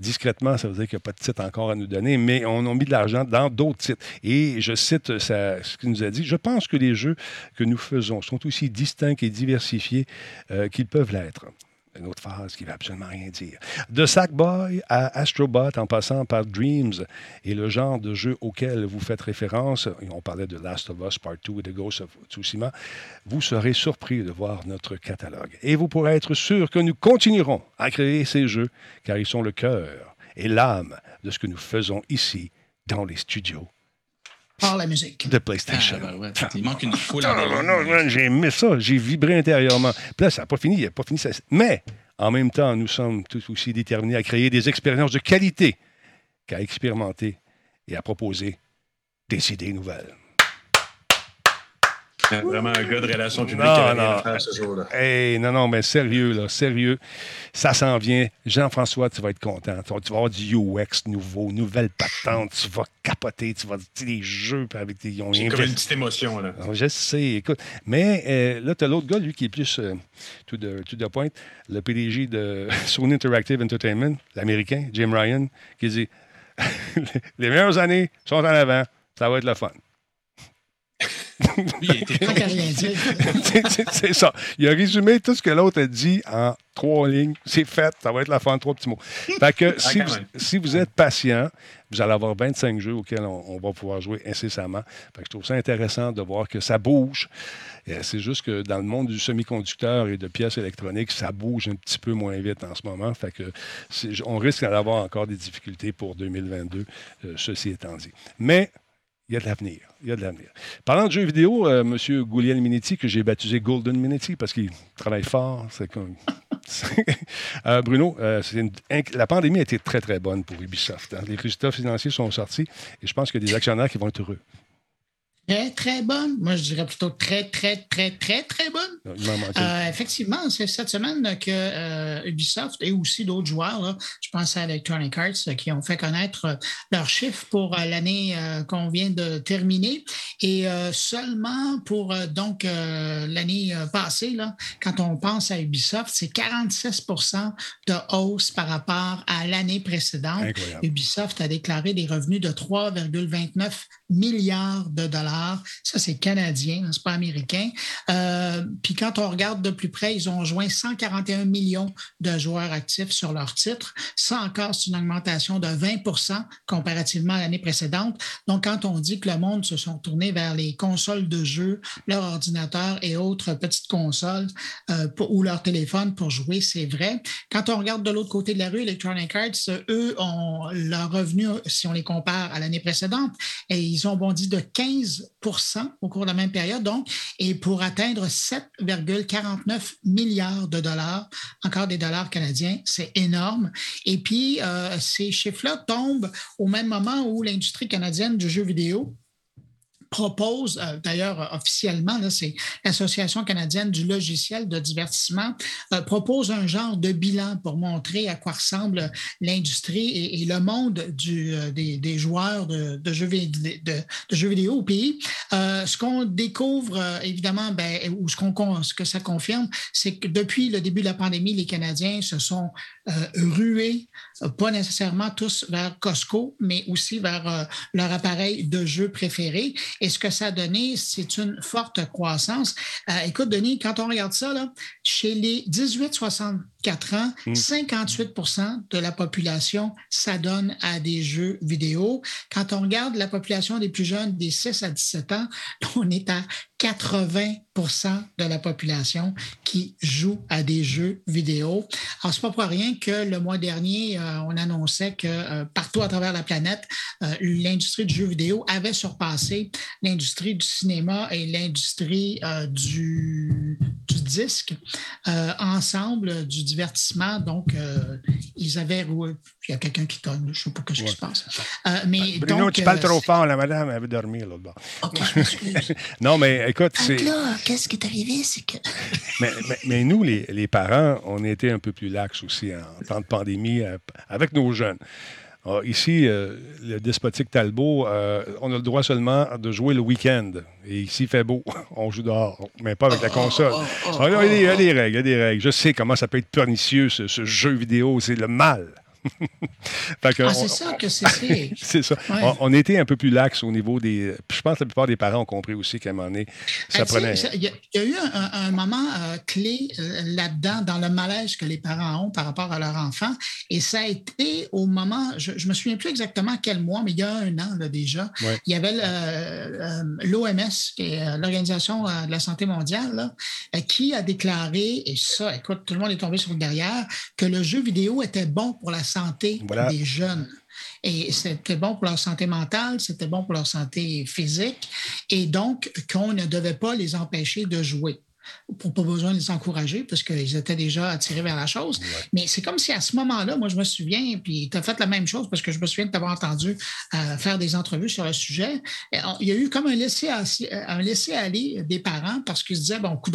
Speaker 1: Discrètement, ça veut dire qu'il n'y a pas de titre encore à nous donner, mais on a mis de l'argent dans d'autres titres. Et je cite ce qu'il nous a dit. Je pense que les jeux que nous faisons sont aussi distincts et diversifiés euh, qu'ils peuvent l'être une autre phase qui ne veut absolument rien dire. De Sackboy à Astrobot, en passant par Dreams et le genre de jeu auquel vous faites référence, on parlait de Last of Us Part 2 et de Ghost of Tsushima, vous serez surpris de voir notre catalogue. Et vous pourrez être sûr que nous continuerons à créer ces jeux, car ils sont le cœur et l'âme de ce que nous faisons ici dans les studios
Speaker 3: par la musique.
Speaker 1: De PlayStation.
Speaker 2: Ah, ben il manque une foule
Speaker 1: non, non, j'ai aimé ça. J'ai vibré intérieurement. Puis là, ça n'a pas fini. Il n'a pas fini. Ça... Mais, en même temps, nous sommes tous aussi déterminés à créer des expériences de qualité qu'à expérimenter et à proposer des idées nouvelles.
Speaker 4: Vraiment un gars de relations publiques non, non. ce jour-là.
Speaker 1: Hey, non, non, mais sérieux, là, sérieux. Ça s'en vient. Jean-François, tu vas être content. Tu vas, avoir du UX nouveau, nouvelle patente. Tu vas capoter. Tu vas dire des jeux avec des.
Speaker 4: J'ai comme une petite émotion, là.
Speaker 1: je sais, écoute. Mais euh, là, tu as l'autre gars, lui, qui est plus euh, tout, de, tout de point, le PDG de Sony Interactive Entertainment, l'Américain, Jim Ryan, qui dit Les meilleures années sont en avant. Ça va être le fun. c'est ça. Il a résumé tout ce que l'autre a dit en trois lignes. C'est fait. Ça va être la fin de trois petits mots. Fait que si, vous, si, vous, êtes patient, vous allez avoir 25 jeux auxquels on, va pouvoir jouer incessamment. Fait que je trouve ça intéressant de voir que ça bouge. C'est juste que dans le monde du semi-conducteur et de pièces électroniques, ça bouge un petit peu moins vite en ce moment. Fait que on risque d'avoir encore des difficultés pour 2022, euh, ceci étant dit. Mais il y a de l'avenir. Il y a de l'avenir. Parlant de jeux vidéo, euh, M. Gouliel Minetti, que j'ai baptisé Golden Minetti parce qu'il travaille fort. Euh, Bruno, euh, la pandémie a été très, très bonne pour Ubisoft. Hein. Les résultats financiers sont sortis et je pense qu'il y a des actionnaires qui vont être heureux.
Speaker 3: Très, très bonne. Moi, je dirais plutôt très, très, très, très, très bonne. Euh, effectivement, c'est cette semaine que euh, Ubisoft et aussi d'autres joueurs, je pense à Electronic Arts, euh, qui ont fait connaître leurs chiffres pour l'année qu'on vient de terminer. Et seulement pour donc l'année passée, là, quand on pense à Ubisoft, c'est 46% de hausse par rapport à l'année précédente. Ubisoft a déclaré des revenus de 3,29 milliards de dollars. Ça, c'est canadien, hein, c'est pas américain. Euh, puis quand on regarde de plus près, ils ont joint 141 millions de joueurs actifs sur leur titre. Ça encore, c'est une augmentation de 20% comparativement à l'année précédente. Donc, quand on dit que le monde se sont tournés vers les consoles de jeux, leur ordinateur et autres petites consoles euh, ou leur téléphone pour jouer, c'est vrai. Quand on regarde de l'autre côté de la rue, Electronic Arts, eux ont leur revenu, si on les compare à l'année précédente, et ils ont bondi de 15 au cours de la même période, donc, et pour atteindre 7,49 milliards de dollars, encore des dollars canadiens, c'est énorme. Et puis, euh, ces chiffres-là tombent au même moment où l'industrie canadienne du jeu vidéo propose, euh, d'ailleurs officiellement, c'est l'Association canadienne du logiciel de divertissement, euh, propose un genre de bilan pour montrer à quoi ressemble l'industrie et, le monde du, euh, des, joueurs de, jeux, vidéo au pays. ce qu'on découvre, évidemment, ben, ou ce que ça confirme, c'est que depuis le début de la pandémie, les Canadiens se sont rués, pas nécessairement tous vers Costco, mais aussi vers leur appareil de jeu préféré. Et ce que ça a donné, c'est une forte croissance. Euh, écoute, Denis, quand on regarde ça, là, chez les 18-64 ans, 58 mm. de la population s'adonne à des jeux vidéo. Quand on regarde la population des plus jeunes, des 6 à 17 ans, on est à 80% de la population qui joue à des jeux vidéo. Alors, c'est pas pour rien que le mois dernier, euh, on annonçait que euh, partout à travers la planète, euh, l'industrie du jeu vidéo avait surpassé l'industrie du cinéma et l'industrie du, du, disque ensemble du divertissement. Donc, ils avaient il y a quelqu'un qui tonne, je ne sais pas ce qui se passe.
Speaker 1: mais Bruno, donc, tu parles trop fort, la madame, elle veut dormir là-bas. non, mais écoute, c'est
Speaker 3: qu'est-ce qui est arrivé, c'est que.
Speaker 1: mais, nous, les, parents, on était un peu plus lax aussi en temps de pandémie euh, avec nos jeunes. Ah, ici, euh, le despotique Talbot, euh, on a le droit seulement de jouer le week-end. Et ici, il fait beau. On joue dehors, mais pas avec la console. Oh, oh, oh, ah, il, y a des, règles, il y a des règles. Je sais comment ça peut être pernicieux, ce jeu vidéo. C'est le mal.
Speaker 3: Ah, c'est ça que c'est.
Speaker 1: c'est ça. On, était un peu plus lax au niveau des. Je pense que la plupart des parents ont compris aussi qu'à un moment donné, ça prenait.
Speaker 3: Il y, a eu un, moment euh, clé euh, là-dedans, dans le malaise que les parents ont par rapport à leur enfant. Et ça a été au moment, je ne me souviens plus exactement quel mois, mais il y a un an déjà, il y avait l'OMS, euh, l'Organisation de la santé mondiale, qui a déclaré, et ça, écoute, tout le monde est tombé sur le derrière, que le jeu vidéo était bon pour la santé des jeunes. Et c'était bon pour leur santé mentale, c'était bon pour leur santé physique, et donc qu'on ne devait pas les empêcher de jouer pour pas besoin de les encourager parce qu'ils étaient déjà attirés vers la chose. Mais c'est comme si à ce moment-là, moi, je me souviens, puis tu as fait la même chose parce que je me souviens de t'avoir entendu euh, faire des entrevues sur le sujet. il y a eu comme un laisser-aller des parents parce qu'ils se disaient, bon, coup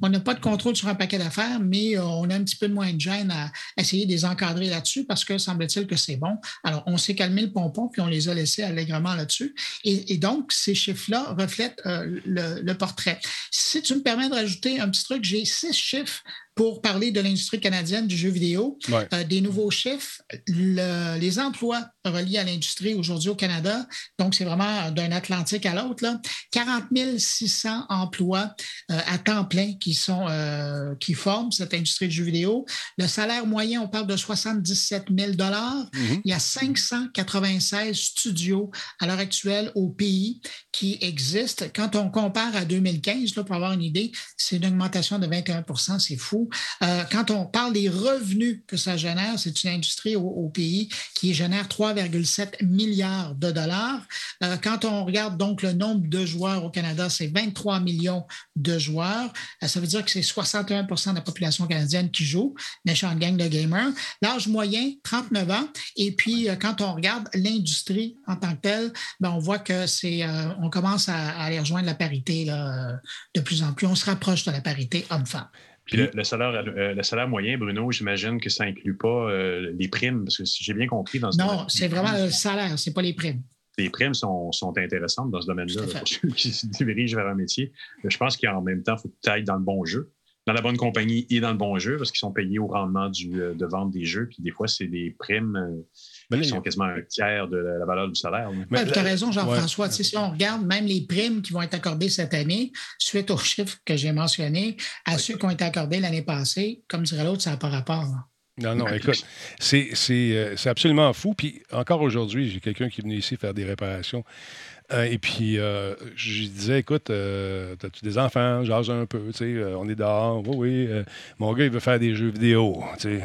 Speaker 3: on n'a pas de contrôle sur un paquet d'affaires, mais on a un petit peu de moins de gêne à essayer de les encadrer là-dessus parce que semble-t-il que c'est bon. Alors, on s'est calmé le pompon puis on les a laissés allègrement là-dessus. Et, donc, ces chiffres-là reflètent euh, le, le portrait. Si tu me permets rajouter un petit truc. J'ai six chiffres pour parler de l'industrie canadienne du jeu vidéo. Euh, des nouveaux chiffres, les emplois reliés à l'industrie aujourd'hui au Canada, donc c'est vraiment d'un Atlantique à l'autre, 40 600 emplois euh, à temps plein qui, sont, euh, qui forment cette industrie du jeu vidéo. Le salaire moyen, on parle de 77 000 mm-hmm. Il y a 596 studios à l'heure actuelle au pays qui existent. Quand on compare à 2015, là, pour avoir une idée, c'est une augmentation de 21% c'est fou. Euh, quand on parle des revenus que ça génère, c'est une industrie au, pays qui génère 3,7 milliards de dollars. Euh, quand on regarde donc le nombre de joueurs au Canada, c'est 23 millions de joueurs. Euh, ça veut dire que c'est 61% de la population canadienne qui joue, méchant gang de gamers. L'âge moyen, 39 ans. Et puis, quand on regarde l'industrie en tant que telle, ben, on voit que c'est, on commence à, aller rejoindre la parité de plus en plus. On se rapproche de la parité homme-femme.
Speaker 4: Puis le, salaire, euh, le salaire moyen, Bruno, j'imagine que ça n'inclut pas euh, les primes, parce que si j'ai bien compris dans ce
Speaker 3: Non, c'est vraiment le salaire, ce n'est pas les primes.
Speaker 4: Les primes sont, sont intéressantes dans ce domaine-là pour ceux qui se dirigent vers un métier. Je pense qu'en même temps, il faut que tu ailles dans le bon jeu, dans la bonne compagnie et dans le bon jeu, parce qu'ils sont payés au rendement du, euh, de vente des jeux. Puis des fois, c'est des primes qui sont quasiment un tiers de la, valeur du salaire.
Speaker 3: tu as raison, Jean-François. Si on regarde même les primes qui vont être accordées cette année, suite aux chiffres que j'ai mentionnés, à ceux qui ont été accordés l'année passée, comme dirait l'autre, ça n'a pas rapport.
Speaker 1: Non, non, écoute, euh, c'est absolument fou. Puis encore aujourd'hui, j'ai quelqu'un qui est venu ici faire des réparations. Euh, et puis, euh, je disais, écoute, as-tu des enfants? Jase un peu, tu sais, on est dehors. Oui, oui. mon gars, il veut faire des jeux vidéo. Tu sais,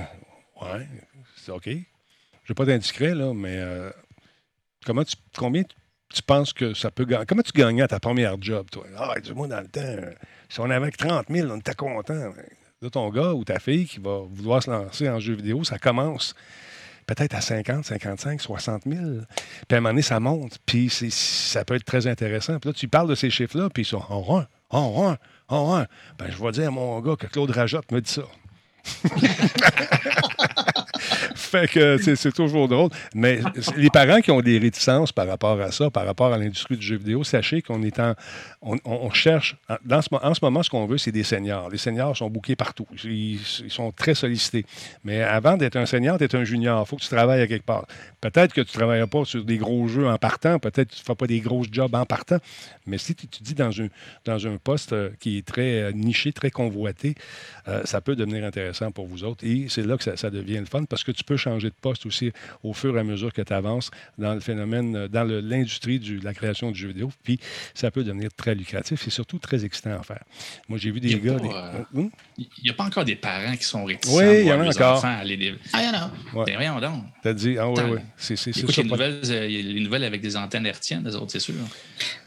Speaker 1: ouais, c'est OK. Je ne vais pas d'indiscret, là, mais euh, combien tu, penses que ça peut gagner? Comment tu gagnais à ta première job, toi? Ah, dis-moi, dans le temps, si on avait 30 000, on était content. Là, ton gars ou ta fille qui va vouloir se lancer en jeu vidéo, ça commence peut-être à 50, 55, 60 000. Puis à un moment donné, ça monte. Puis ça peut être très intéressant. Puis là, tu parles de ces chiffres-là, puis ils sont en rang, en rang, en rang. Ben, je vais dire à mon gars que Claude Rajotte me dit ça. fait que c'est toujours drôle. Mais les parents qui ont des réticences par rapport à ça, par rapport à l'industrie du jeu vidéo, sachez qu'on est en, on, cherche, dans ce, en ce moment, ce qu'on veut, c'est des seniors. Les seniors sont bouqués partout. Ils, sont très sollicités. Mais avant d'être un senior, tu es un junior. Il faut que tu travailles quelque part. Peut-être que tu ne travailleras pas sur des gros jeux en partant. Peut-être que tu ne fais pas des gros jobs en partant. Mais si tu étudies dans un, dans un poste euh, qui est très euh, niché, très convoité, euh, ça peut devenir intéressant pour vous autres. Et c'est là que ça devient le fun parce que tu peux changer de poste aussi au fur et à mesure que tu avances dans le phénomène, dans l'industrie de la création du jeu vidéo. Puis ça peut devenir très lucratif et surtout très excitant à faire. Moi, j'ai vu des gars.
Speaker 2: Euh, hum? Il n'y a pas encore des parents qui sont réticents
Speaker 1: oui, il y en a encore.
Speaker 2: à aller.
Speaker 3: Ah, il y en a.
Speaker 2: Ouais. Ben, donc.
Speaker 1: T'as dit, ah oui, oui. C'est
Speaker 2: ça. Les nouvelles, euh, les nouvelles avec des antennes hertziennes, les autres, c'est sûr.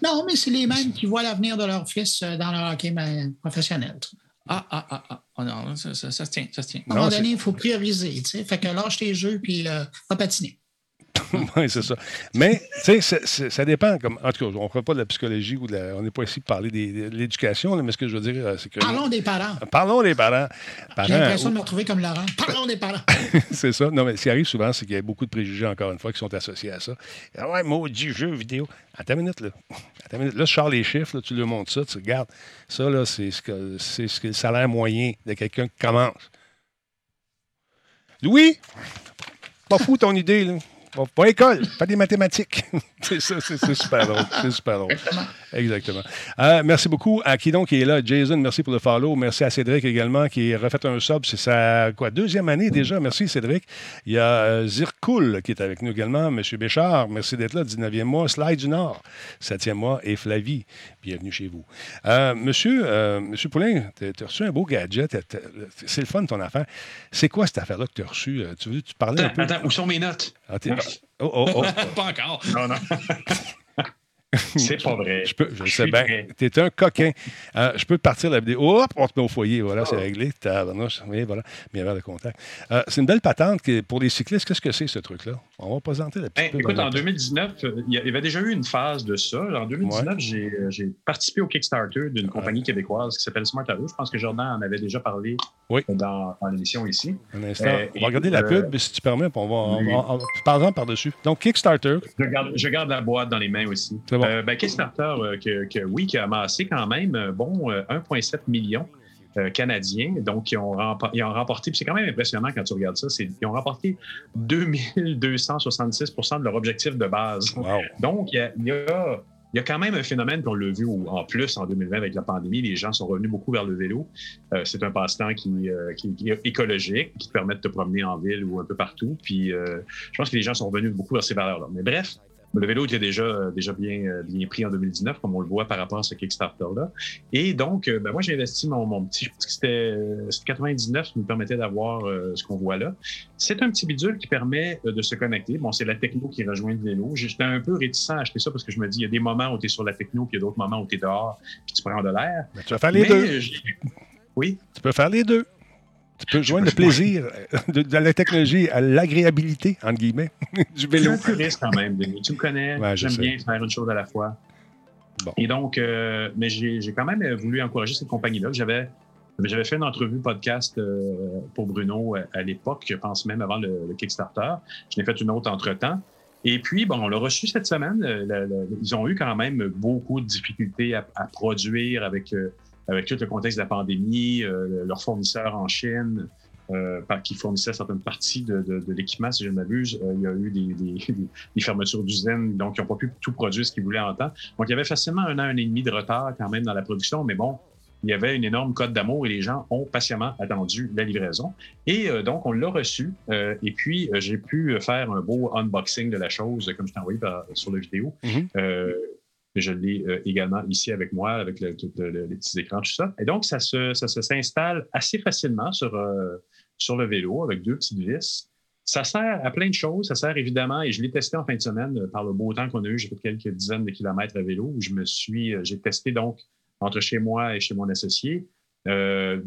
Speaker 3: Non, mais c'est les mêmes qui voient l'avenir de leur fils euh, dans le hockey professionnel.
Speaker 2: Ah, ah, ah, ah. Oh non, ça, ça, ça, se tient, ça se tient.
Speaker 3: À un moment donné, il faut prioriser. Tu sais. Fait que lâche tes jeux puis euh, va patiner.
Speaker 1: oui, c'est ça. Mais, tu sais, ça dépend. Comme, en tout cas, on ne parle pas de la psychologie ou de la, on n'est pas ici pour parler de l'éducation, mais ce que je veux dire, euh, c'est que.
Speaker 3: Parlons des parents.
Speaker 1: Parlons des parents.
Speaker 3: J'ai l'impression de me retrouver comme Laurent. Parlons des parents.
Speaker 1: c'est ça. Non, mais ce qui arrive souvent, c'est qu'il y a beaucoup de préjugés, encore une fois, qui sont associés à ça. Ah ouais, maudit jeu vidéo. Attends une minute, là. Attends une minute. Là, je sors les chiffres, là, tu lui montres ça, tu regardes. Ça, là, c'est ce que, c'est ce que le salaire moyen de quelqu'un qui commence. Louis, pas fou ton idée, là. Pas école, pas des mathématiques. c'est ça, c'est super drôle. C'est super drôle. Exactement. Euh, merci beaucoup à qui donc qui est là. Jason, merci pour le follow. Merci à Cédric également qui a refait un sub. C'est sa quoi, deuxième année déjà. Merci Cédric. Il y a euh, Zirkoul qui est avec nous également. Monsieur Béchard, merci d'être là. 19e mois. Slide du Nord, 7e mois. Et Flavie, bienvenue chez vous. Euh, monsieur, monsieur Poulain, tu as reçu un beau gadget. C'est le fun ton affaire. C'est quoi cette affaire-là que tu as reçue? Tu, veux, tu parlais un peu?
Speaker 4: Attends, où sont mes notes?
Speaker 1: Ah, oh, oh, oh.
Speaker 2: Pas encore.
Speaker 4: Non, non. C'est pas vrai.
Speaker 1: Je, peux, je, sais bien. Tu es un coquin. Euh, je peux partir la vidéo. Hop, on te met au foyer. Voilà, c'est oh. réglé. Oui, voilà. Mais de contact. Euh, c'est une belle patente pour les cyclistes. Qu'est-ce que c'est, ce truc-là? On va présenter la petite.
Speaker 4: Ben, écoute, en 2019, euh, il y avait déjà eu une phase de ça. En 2019, j'ai participé au Kickstarter d'une compagnie québécoise qui s'appelle Smart Arrow. Je pense que Jordan en avait déjà parlé dans, l'émission ici.
Speaker 1: Un instant. on va regarder la pub, si tu permets. On va, on, par-dessus. Donc, Kickstarter.
Speaker 4: Je garde, je garde la boîte dans les mains aussi. Euh, ben, Kickstarter, euh, que, oui, qui a amassé quand même, euh, bon, 1,7 million. canadiens. Donc, ils ont, remporté, remporté, puis c'est quand même impressionnant quand tu regardes ça, ils ont remporté 2266 de leur objectif de base. Donc, il y a, quand même un phénomène qu'on l'a vu en plus en 2020 avec la pandémie. Les gens sont revenus beaucoup vers le vélo. c'est un passe-temps qui, est écologique, qui te permet de te promener en ville ou un peu partout. Puis, je pense que les gens sont revenus beaucoup vers ces valeurs-là. Mais bref, Le vélo était déjà, déjà bien, bien pris en 2019, comme on le voit par rapport à ce Kickstarter-là. Et donc, ben moi, j'ai investi mon, mon, petit, je pense que c'était 99 qui nous permettait d'avoir ce qu'on voit là. C'est un petit bidule qui permet de se connecter. Bon, c'est la techno qui rejoint le vélo. J'étais un peu réticent à acheter ça parce que je me dis, il y a des moments où tu es sur la techno, puis il y a d'autres moments où tu es dehors, puis tu prends de l'air.
Speaker 1: tu vas faire les deux.
Speaker 4: Oui?
Speaker 1: Tu peux faire les deux. Tu peux joindre le plaisir de, la technologie à l'agréabilité, entre guillemets, du vélo.
Speaker 4: C'est un puriste quand même, Tu me connais. J'aime bien faire une chose à la fois. Et donc, euh, mais j'ai quand même voulu encourager cette compagnie-là. J'avais j'avais fait une entrevue podcast euh, pour Bruno à, l'époque, je pense même avant le, Kickstarter. Je n'ai fait une autre entre-temps. Et puis, bon, on l'a reçu cette semaine. ils ont eu quand même beaucoup de difficultés à, produire avec euh, avec tout le contexte de la pandémie, euh, leurs fournisseurs en Chine, euh, qui fournissaient certaines parties de, l'équipement, si je ne m'abuse, euh, il y a eu des, fermetures d'usines, donc ils n'ont pas pu tout produire ce qu'ils voulaient en temps. Donc, il y avait facilement un an, un an et demi de retard quand même dans la production, mais bon, il y avait une énorme cote d'amour et les gens ont patiemment attendu la livraison. Et donc, on l'a reçu. et puis, j'ai pu faire un beau unboxing de la chose, comme je t'ai envoyé sur la vidéo. Je l'ai euh, également ici avec moi, avec le, les petits écrans, tout ça. Et donc, ça se, s'installe assez facilement sur, euh, sur le vélo avec deux petites vis. Ça sert à plein de choses. Ça sert évidemment, et je l'ai testé en fin de semaine euh, par le beau temps qu'on a eu. J'ai fait quelques dizaines de kilomètres à vélo où je me suis, j'ai testé donc entre chez moi et chez mon associé. Euh,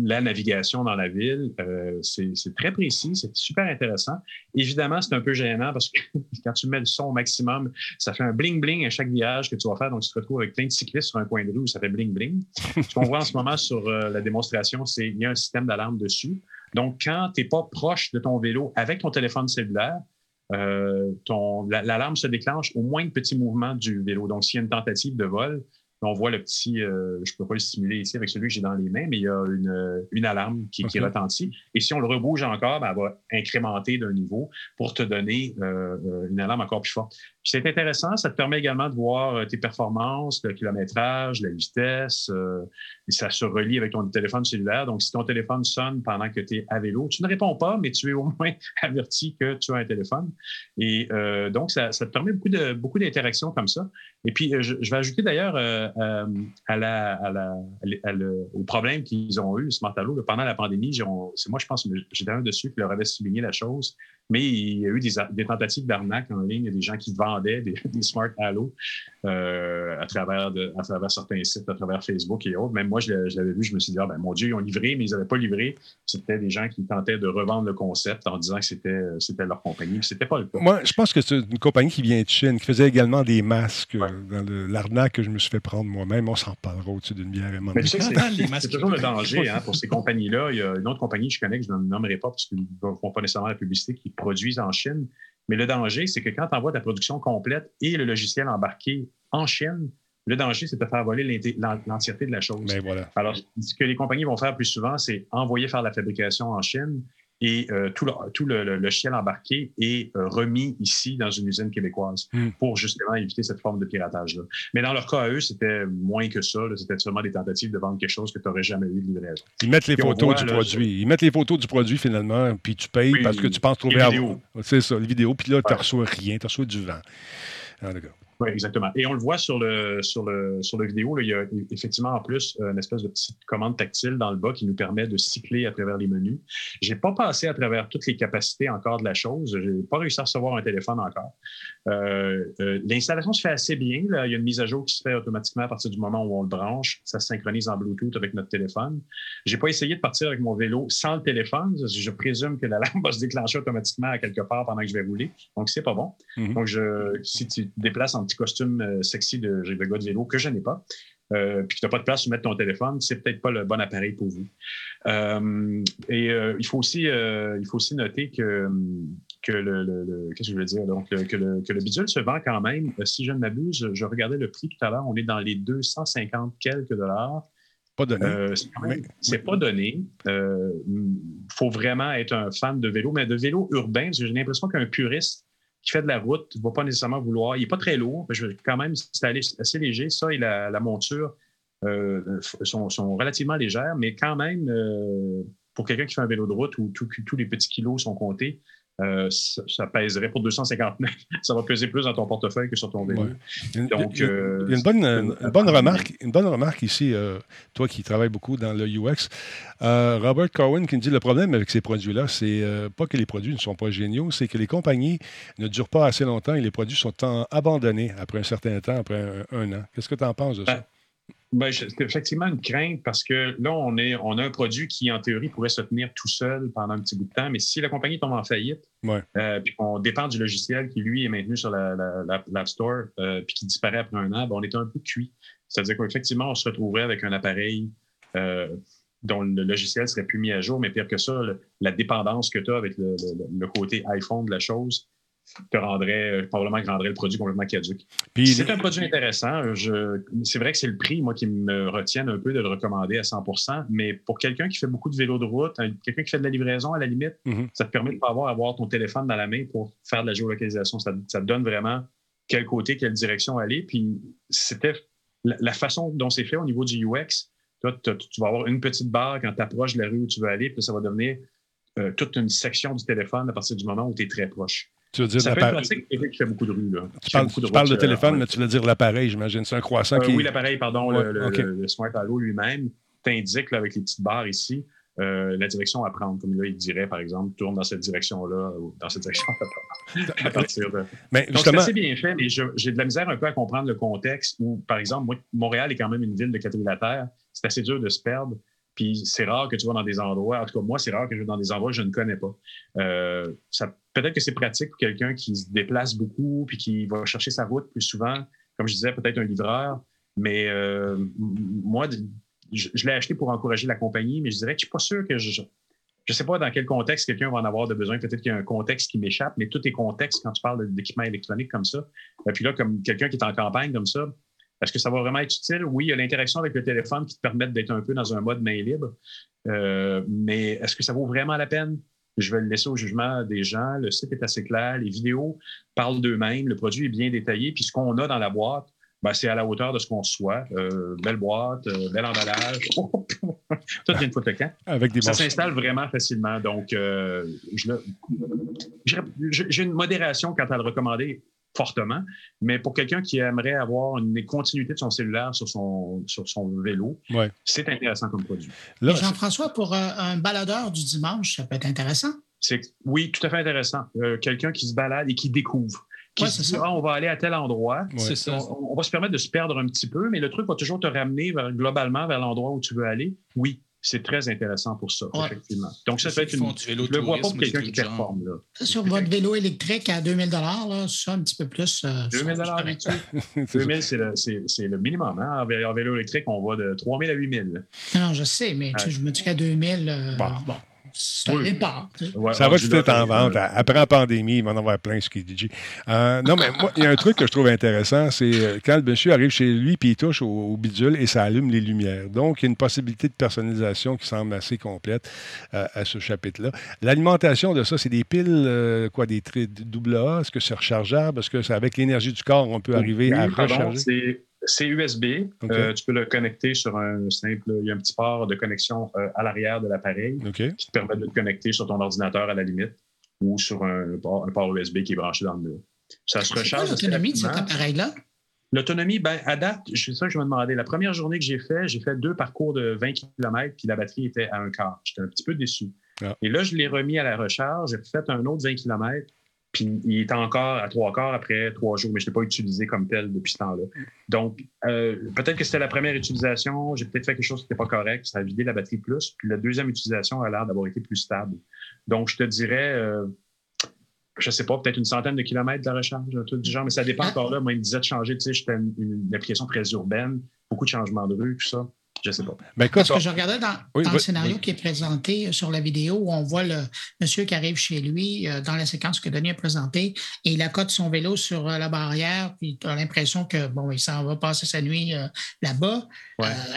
Speaker 4: la navigation dans la ville, euh, c'est très précis, c'est super intéressant. Évidemment, c'est un peu gênant parce que quand tu mets le son au maximum, ça fait un bling-bling à chaque virage que tu vas faire. Donc, tu te retrouves avec plein de cyclistes sur un coin de rue où ça fait bling-bling. Ce qu'on voit en ce moment sur euh, la démonstration, c'est qu'il y a un système d'alarme dessus. Donc, quand tu n'es pas proche de ton vélo avec ton téléphone cellulaire, l'alarme se déclenche au moins de petits mouvements du vélo. Donc, s'il y a une tentative de vol, on voit le petit, euh, je ne peux pas le simuler ici avec celui que j'ai dans les mains, mais il y a une, euh, une alarme qui, qui, retentit. Et si on le rebouge encore, ben, elle va incrémenter d'un niveau pour te donner euh, une alarme encore plus forte. C'est intéressant, ça te permet également de voir tes performances, le kilométrage, la vitesse, et ça se relie avec ton téléphone cellulaire. Donc, si ton téléphone sonne pendant que tu es à vélo, tu ne réponds pas, mais tu es au moins averti que tu as un téléphone. Et donc, ça, ça, te permet beaucoup de beaucoup d'interactions comme ça. Et puis, je, je vais ajouter d'ailleurs euh, à la, à la, au problème qu'ils ont eu, Smartalo, pendant la pandémie. C'est moi, je pense, j'étais un dessus qui leur avait souligné la chose. Mais il y a eu des, tentatives d'arnaque en ligne. Il y a des gens qui vendaient des, Smart Halo euh, à, travers à travers certains sites, à travers Facebook et autres. Même moi, je, l'avais vu, je me suis dit, ah, ben, mon Dieu, ils ont livré, mais ils n'avaient pas livré. C'était des gens qui tentaient de revendre le concept en disant que c'était, c'était leur compagnie. Ce n'était pas le cas.
Speaker 1: Moi, je pense que c'est une compagnie qui vient de Chine, qui faisait également des masques euh, dans l'arnaque que je me suis fait prendre moi-même. On s'en parlera au-dessus d'une bière.
Speaker 4: Mais c'est, toujours le danger hein, pour ces compagnies-là. Il y a une autre compagnie que je connais que je ne nommerai pas parce qu'ils ne font pas nécessairement la publicité qui produisent en Chine. Mais le danger, c'est que quand tu envoies ta production complète et le logiciel embarqué en Chine, le danger, c'est de faire voler l'entièreté de la chose.
Speaker 1: Mais voilà.
Speaker 4: Alors, ce que les compagnies vont faire plus souvent, c'est envoyer faire la fabrication en Chine et euh, tout, le, tout le, le, embarqué est euh, remis ici dans une usine québécoise hmm. pour justement éviter cette forme de piratage-là. Mais dans leur cas à eux, c'était moins que ça. C'était seulement des tentatives de vendre quelque chose que tu n'aurais jamais eu de livraison.
Speaker 1: Ils mettent les photos du produit. Ils mettent les photos du produit finalement, puis tu payes parce que tu penses trouver à C'est ça, les vidéos. Puis là, tu ne reçois rien, tu reçois du vent.
Speaker 4: Oui, exactement. Et on le voit sur le, sur le, sur le vidéo, il y a effectivement en plus une espèce de petite commande tactile dans le bas qui nous permet de cycler à travers les menus. Je n'ai pas passé à travers toutes les capacités encore de la chose. Je n'ai pas réussi à recevoir un téléphone encore. Euh, euh, l'installation se fait assez bien. Il y a une mise à jour qui se fait automatiquement à partir du moment où on le branche. Ça se synchronise en Bluetooth avec notre téléphone. Je n'ai pas essayé de partir avec mon vélo sans le téléphone. Je présume que la lampe va se déclencher automatiquement à quelque part pendant que je vais rouler. Donc, c'est pas bon. Mm-hmm. Donc, je, si tu te déplaces en petit costume euh, sexy de, de gars de vélo que je n'ai pas, euh, puis que tu n'as pas de place pour mettre ton téléphone, c'est peut-être pas le bon appareil pour vous. Euh, et il, faut aussi, il faut aussi noter que, que le, qu'est-ce que je veux dire? Donc, que, le, que le bidule se vend quand même, si je ne m'abuse, je regardais le prix tout à l'heure, on est dans les 250 quelques dollars.
Speaker 1: Pas donné.
Speaker 4: c'est pas donné. Il faut vraiment être un fan de vélo, mais de vélo urbain, parce que j'ai l'impression qu'un puriste qui fait de la route ne va pas nécessairement vouloir. Il n'est pas très lourd, mais quand même, c'est assez léger. Ça et la, monture euh, sont, relativement légères, mais quand même, euh, pour quelqu'un qui fait un vélo de route où tous les petits kilos sont comptés, euh, ça, pèserait pour 259. ça va peser plus dans ton portefeuille que sur ton vélo.
Speaker 1: Donc, il y a, une, bonne, bonne remarque, une bonne remarque ici, toi qui travailles beaucoup dans le UX. Robert Corwin qui nous dit le problème avec ces produits-là, c'est pas que les produits ne sont pas géniaux, c'est que les compagnies ne durent pas assez longtemps et les produits sont abandonnés après un certain temps, après un, an. Qu'est-ce que tu en penses de ça?
Speaker 4: Ben, ben, c'est effectivement une crainte parce que là, on, est, on a un produit qui, en théorie, pourrait se tenir tout seul pendant un petit bout de temps, mais si la compagnie tombe en faillite, euh, puis qu'on dépend du logiciel qui, lui, est maintenu sur l'App Store, euh, puis qui disparaît après un an, ben, on est un peu cuit. C'est-à-dire qu'effectivement, on se retrouverait avec un appareil euh, dont le logiciel serait plus mis à jour, mais pire que ça, la dépendance que tu as avec le, côté iPhone de la chose te rendrait, euh, probablement rendrait le produit complètement caduque. C'est un produit intéressant. c'est vrai que c'est le prix, moi, qui me retient un peu de le recommander à 100% mais pour quelqu'un qui fait beaucoup de vélo de route, quelqu'un qui fait de la livraison, à la limite, mm-hmm. ça te permet de pas avoir, avoir ton téléphone dans la main pour faire de la géolocalisation. Ça, te donne vraiment quel côté, quelle direction aller. Puis c'était la, façon dont c'est fait au niveau du UX. Toi, tu vas avoir une petite barre quand tu approches de la rue où tu veux aller, puis ça va devenir euh, toute une section du téléphone à partir du moment où tu es très proche.
Speaker 1: Tu veux dire
Speaker 4: ça fait pratique qui fait beaucoup de rues. Là.
Speaker 1: Tu, parles, de, téléphone, mais tu veux dire l'appareil, j'imagine. C'est un croissant euh, qui.
Speaker 4: Oui, l'appareil, pardon. le, Smart Halo lui-même t'indique avec les petites barres ici euh, la direction à prendre. Comme là, il dirait, par exemple, tourne dans cette direction-là ou dans cette direction à partir de. Mais Donc, c'est assez bien fait, mais j'ai de la misère un peu à comprendre le contexte où, par exemple, moi, Montréal est quand même une ville de quadrilatères. C'est assez dur de se perdre. Puis c'est rare que tu vas dans des endroits, en tout cas moi, c'est rare que je vais dans des endroits que je ne connais pas. Euh, peut-être que c'est pratique pour quelqu'un qui se déplace beaucoup puis qui va chercher sa route plus souvent. Comme je disais, peut-être un livreur. Mais euh, moi, je, l'ai acheté pour encourager la compagnie, mais je dirais que je ne suis pas sûr que je. Je ne sais pas dans quel contexte quelqu'un va en avoir de besoin. Peut-être qu'il y a un contexte qui m'échappe, mais tout est contexte quand tu parles d'équipement électronique comme ça. Et puis là, comme quelqu'un qui est en campagne comme ça, est-ce que ça va vraiment être utile? Oui, il y a l'interaction avec le téléphone qui te permet d'être un peu dans un mode main libre. Euh, mais est-ce que ça vaut vraiment la peine? Je vais le laisser au jugement des gens. Le site est assez clair. Les vidéos parlent d'eux-mêmes. Le produit est bien détaillé. Puis ce qu'on a dans la boîte, ben, c'est à la hauteur de ce qu'on soit. Euh, belle boîte, euh, bel emballage. Tout vient de foutre Avec des Ça s'installe vraiment facilement. Donc, j'ai une modération quant à le recommander fortement. Mais pour quelqu'un qui aimerait avoir une continuité de son cellulaire sur son, sur son vélo, c'est intéressant comme produit.
Speaker 3: Jean-François, pour euh, un, baladeur du dimanche, ça peut être intéressant?
Speaker 4: Oui, tout à fait intéressant. Euh, quelqu'un qui se balade et qui découvre. Qui se dit, ah, on va aller à tel endroit. On, on, va se permettre de se perdre un petit peu, mais le truc va toujours te ramener globalement vers l'endroit où tu veux aller. Oui, c'est très intéressant pour ça, effectivement. Donc, ça peut être une. Je le vois pas pour quelqu'un qui performe. Là.
Speaker 3: Sur votre vélo électrique à 2000 là, ça, un petit peu plus.
Speaker 4: 2000 euh, 2000 c'est le, le, minimum. Hein? En vélo électrique, on va de 3000 à 8000.
Speaker 3: Non, je sais, mais je me dis qu'à 2000, euh, bon. Ça
Speaker 1: ça va tout être en vente. Après la pandémie, il va en avoir plein, ce qui dit. Euh, non, mais moi, il y a un truc que je trouve intéressant, c'est euh, quand le monsieur arrive chez lui, puis il touche au, bidule et ça allume les lumières. Donc, il y a une possibilité de personnalisation qui semble assez complète euh, à ce chapitre-là. L'alimentation de ça, c'est des piles, quoi, des double A? Est-ce que c'est rechargeable? Est-ce que c'est avec l'énergie du corps, on peut arriver à recharger?
Speaker 4: C'est USB. Euh, tu peux le connecter sur un simple. Il y a un petit port de connexion euh, à l'arrière de l'appareil qui te permet de le connecter sur ton ordinateur à la limite ou sur un port, USB qui est branché dans le mur.
Speaker 3: Ça se recharge. l'autonomie de cet appareil-là?
Speaker 4: L'autonomie, ben, à date, c'est ça que je me demandais. La première journée que j'ai fait, j'ai fait deux parcours de 20 km, puis la batterie était à un quart. J'étais un petit peu déçu. Ah. Et là, je l'ai remis à la recharge. J'ai fait un autre 20 km. Puis il est encore à trois quarts après trois jours, mais je ne l'ai pas utilisé comme tel depuis ce temps-là. Donc, euh, peut-être que c'était la première utilisation, j'ai peut-être fait quelque chose qui n'était pas correct, ça a vidé la batterie plus. Puis la deuxième utilisation a l'air d'avoir été plus stable. Donc, je te dirais, euh, je ne sais pas, peut-être une centaine de kilomètres de la recharge, un truc du genre, mais ça dépend ah. encore là. Moi, il me disait de changer, tu sais, j'étais une application très urbaine, beaucoup de changements de rue, tout ça. Je sais pas.
Speaker 3: Ben, Parce que je regardais dans, le scénario qui est présenté euh, sur la vidéo où on voit le monsieur qui arrive chez lui euh, dans la séquence que Denis a présentée et il accote son vélo sur euh, la barrière, puis tu as l'impression que bon, il s'en va passer sa nuit là-bas.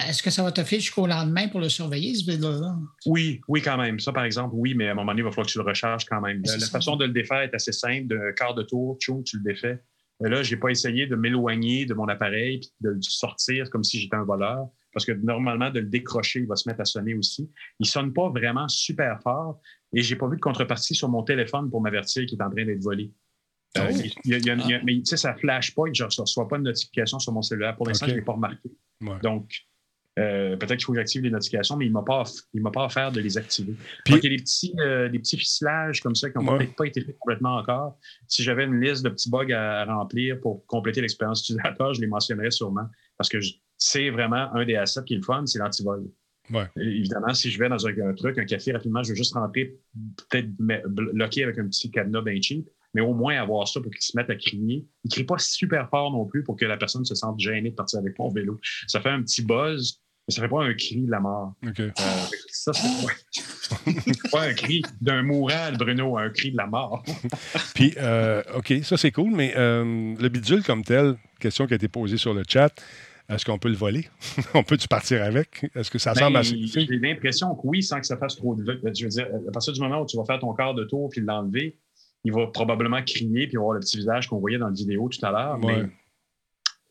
Speaker 3: Est-ce que ça va te faire jusqu'au lendemain pour le surveiller, ce vélo-là?
Speaker 4: Oui, oui, quand même. Ça, par exemple, oui, mais à un moment donné, il va falloir que tu le recharges quand même. La, façon de le défaire est assez simple. De quart de tour, tu le défais. Mais là, je n'ai pas essayé de m'éloigner de mon appareil et de le sortir comme si j'étais un voleur parce que normalement, de le décrocher, il va se mettre à sonner aussi. Il ne sonne pas vraiment super fort. et j'ai pas vu de contrepartie sur mon téléphone pour m'avertir qu'il est en train d'être volé. Euh,
Speaker 3: Oh.
Speaker 4: il il il
Speaker 2: Ah.
Speaker 4: mais tu sais, ça flash pas et je ne reçois pas de notification sur mon cellulaire. Pour l'instant, je ne l'ai pas remarqué.
Speaker 1: Ouais.
Speaker 4: Donc, euh, peut-être qu'il faut que j'active les notifications, mais il ne m'a pas, pas offert de les activer.
Speaker 1: Puis-
Speaker 4: Donc, il y a des petits, euh, des petits ficelages comme ça qui n'ont
Speaker 1: Ouais.
Speaker 4: peut-être pas été faits complètement encore. Si j'avais une liste de petits bugs à, à remplir pour compléter l'expérience utilisateur, je les mentionnerais sûrement. Parce que je- c'est vraiment un des assets qui est le fun, c'est l'antivol.
Speaker 1: Ouais.
Speaker 4: Évidemment, si je vais dans un, un truc, un café rapidement, je veux juste rentrer, peut-être bloquer avec un petit cadenas bien cheap, mais au moins avoir ça pour qu'ils se mettent à crier. Ils ne crient pas super fort non plus pour que la personne se sente gênée de partir avec mon vélo. Ça fait un petit buzz, mais ça ne fait pas un cri de la mort.
Speaker 1: OK.
Speaker 4: Euh, ça, c'est pas, pas un cri d'un mourant, Bruno, un cri de la mort.
Speaker 1: Puis, euh, OK, ça c'est cool, mais euh, le bidule comme tel, question qui a été posée sur le chat, est-ce qu'on peut le voler? On peut-tu partir avec? Est-ce que ça
Speaker 4: Ben,
Speaker 1: semble assez.
Speaker 4: J'ai l'impression que oui, sans que ça fasse trop de. Je veux dire, à partir du moment où tu vas faire ton quart de tour puis l'enlever, il va probablement crier puis avoir le petit visage qu'on voyait dans la vidéo tout à l'heure.
Speaker 1: Ouais.
Speaker 4: Mais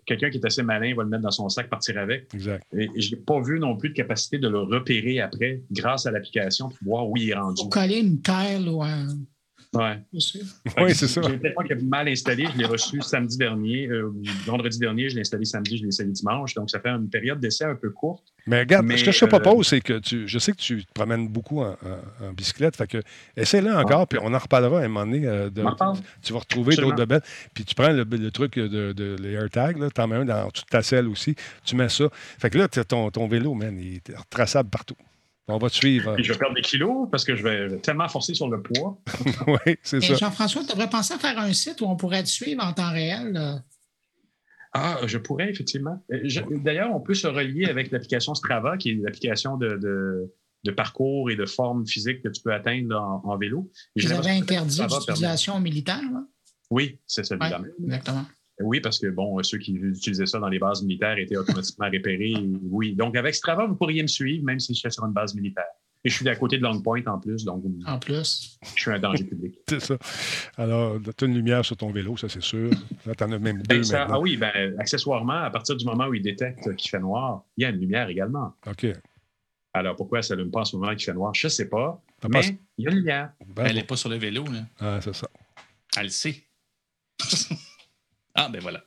Speaker 4: quelqu'un qui est assez malin va le mettre dans son sac, partir avec.
Speaker 1: Exact.
Speaker 4: Et, et je n'ai pas vu non plus de capacité de le repérer après grâce à l'application pour voir où il est rendu.
Speaker 3: Pour coller une terre ou un.
Speaker 4: Ouais.
Speaker 3: sais.
Speaker 1: Oui, c'est ça.
Speaker 4: J'ai est mal installé. Je l'ai reçu samedi dernier. euh, vendredi dernier, je l'ai installé samedi, je l'ai installé dimanche. Donc, ça fait une période d'essai un peu courte.
Speaker 1: Mais regarde,
Speaker 4: Mais,
Speaker 1: ce que je te
Speaker 4: euh,
Speaker 1: propose, c'est que tu, je sais que tu te promènes beaucoup en, en- en bicyclette, fait que essaie-le encore, puis on en reparlera à un moment donné. euh, de-
Speaker 4: en
Speaker 1: tu vas retrouver d'autres bebelles. Puis tu prends le, le truc de, de les AirTags, là, t'en mets un dans toute ta selle aussi, tu mets ça. Fait que là, ton, ton vélo, man, il est retraçable partout. On va te suivre.
Speaker 4: Puis je vais perdre des kilos parce que je vais tellement forcer sur le poids.
Speaker 1: oui, c'est ça.
Speaker 3: Jean-François, tu devrais penser à faire un site où on pourrait te suivre en temps réel. là.
Speaker 4: Ah, je pourrais, effectivement. Euh, D'ailleurs, on peut se relier avec l'application Strava, qui est l'application de, de- de parcours et de forme physique que tu peux atteindre en, en vélo.
Speaker 3: Vous avez interdit l'utilisation militaire. là?
Speaker 4: Oui, c'est celui-là.
Speaker 3: exactement.
Speaker 4: Oui, parce que bon, ceux qui utilisaient ça dans les bases militaires étaient automatiquement repérés. Oui. Donc, avec Strava, vous pourriez me suivre, même si je suis sur une base militaire. Et je suis à côté de Long Point en plus, donc
Speaker 3: En plus.
Speaker 4: je suis un danger public.
Speaker 1: C'est ça. Alors, tu as une lumière sur ton vélo, ça c'est sûr. Là, tu en as même
Speaker 4: Ben,
Speaker 1: deux
Speaker 4: ça-
Speaker 1: maintenant.
Speaker 4: ah oui, ben, accessoirement, à partir du moment où il détecte qu'il fait noir, il y a une lumière également.
Speaker 1: OK.
Speaker 4: Alors, pourquoi ça ne pas en ce moment qu'il fait noir? Je ne sais pas. Mais
Speaker 1: pas-
Speaker 4: il y a une lumière.
Speaker 1: Ben,
Speaker 2: Elle n'est pas sur le vélo. Là.
Speaker 1: ah, c'est ça.
Speaker 2: Elle le sait. ah, ben voilà.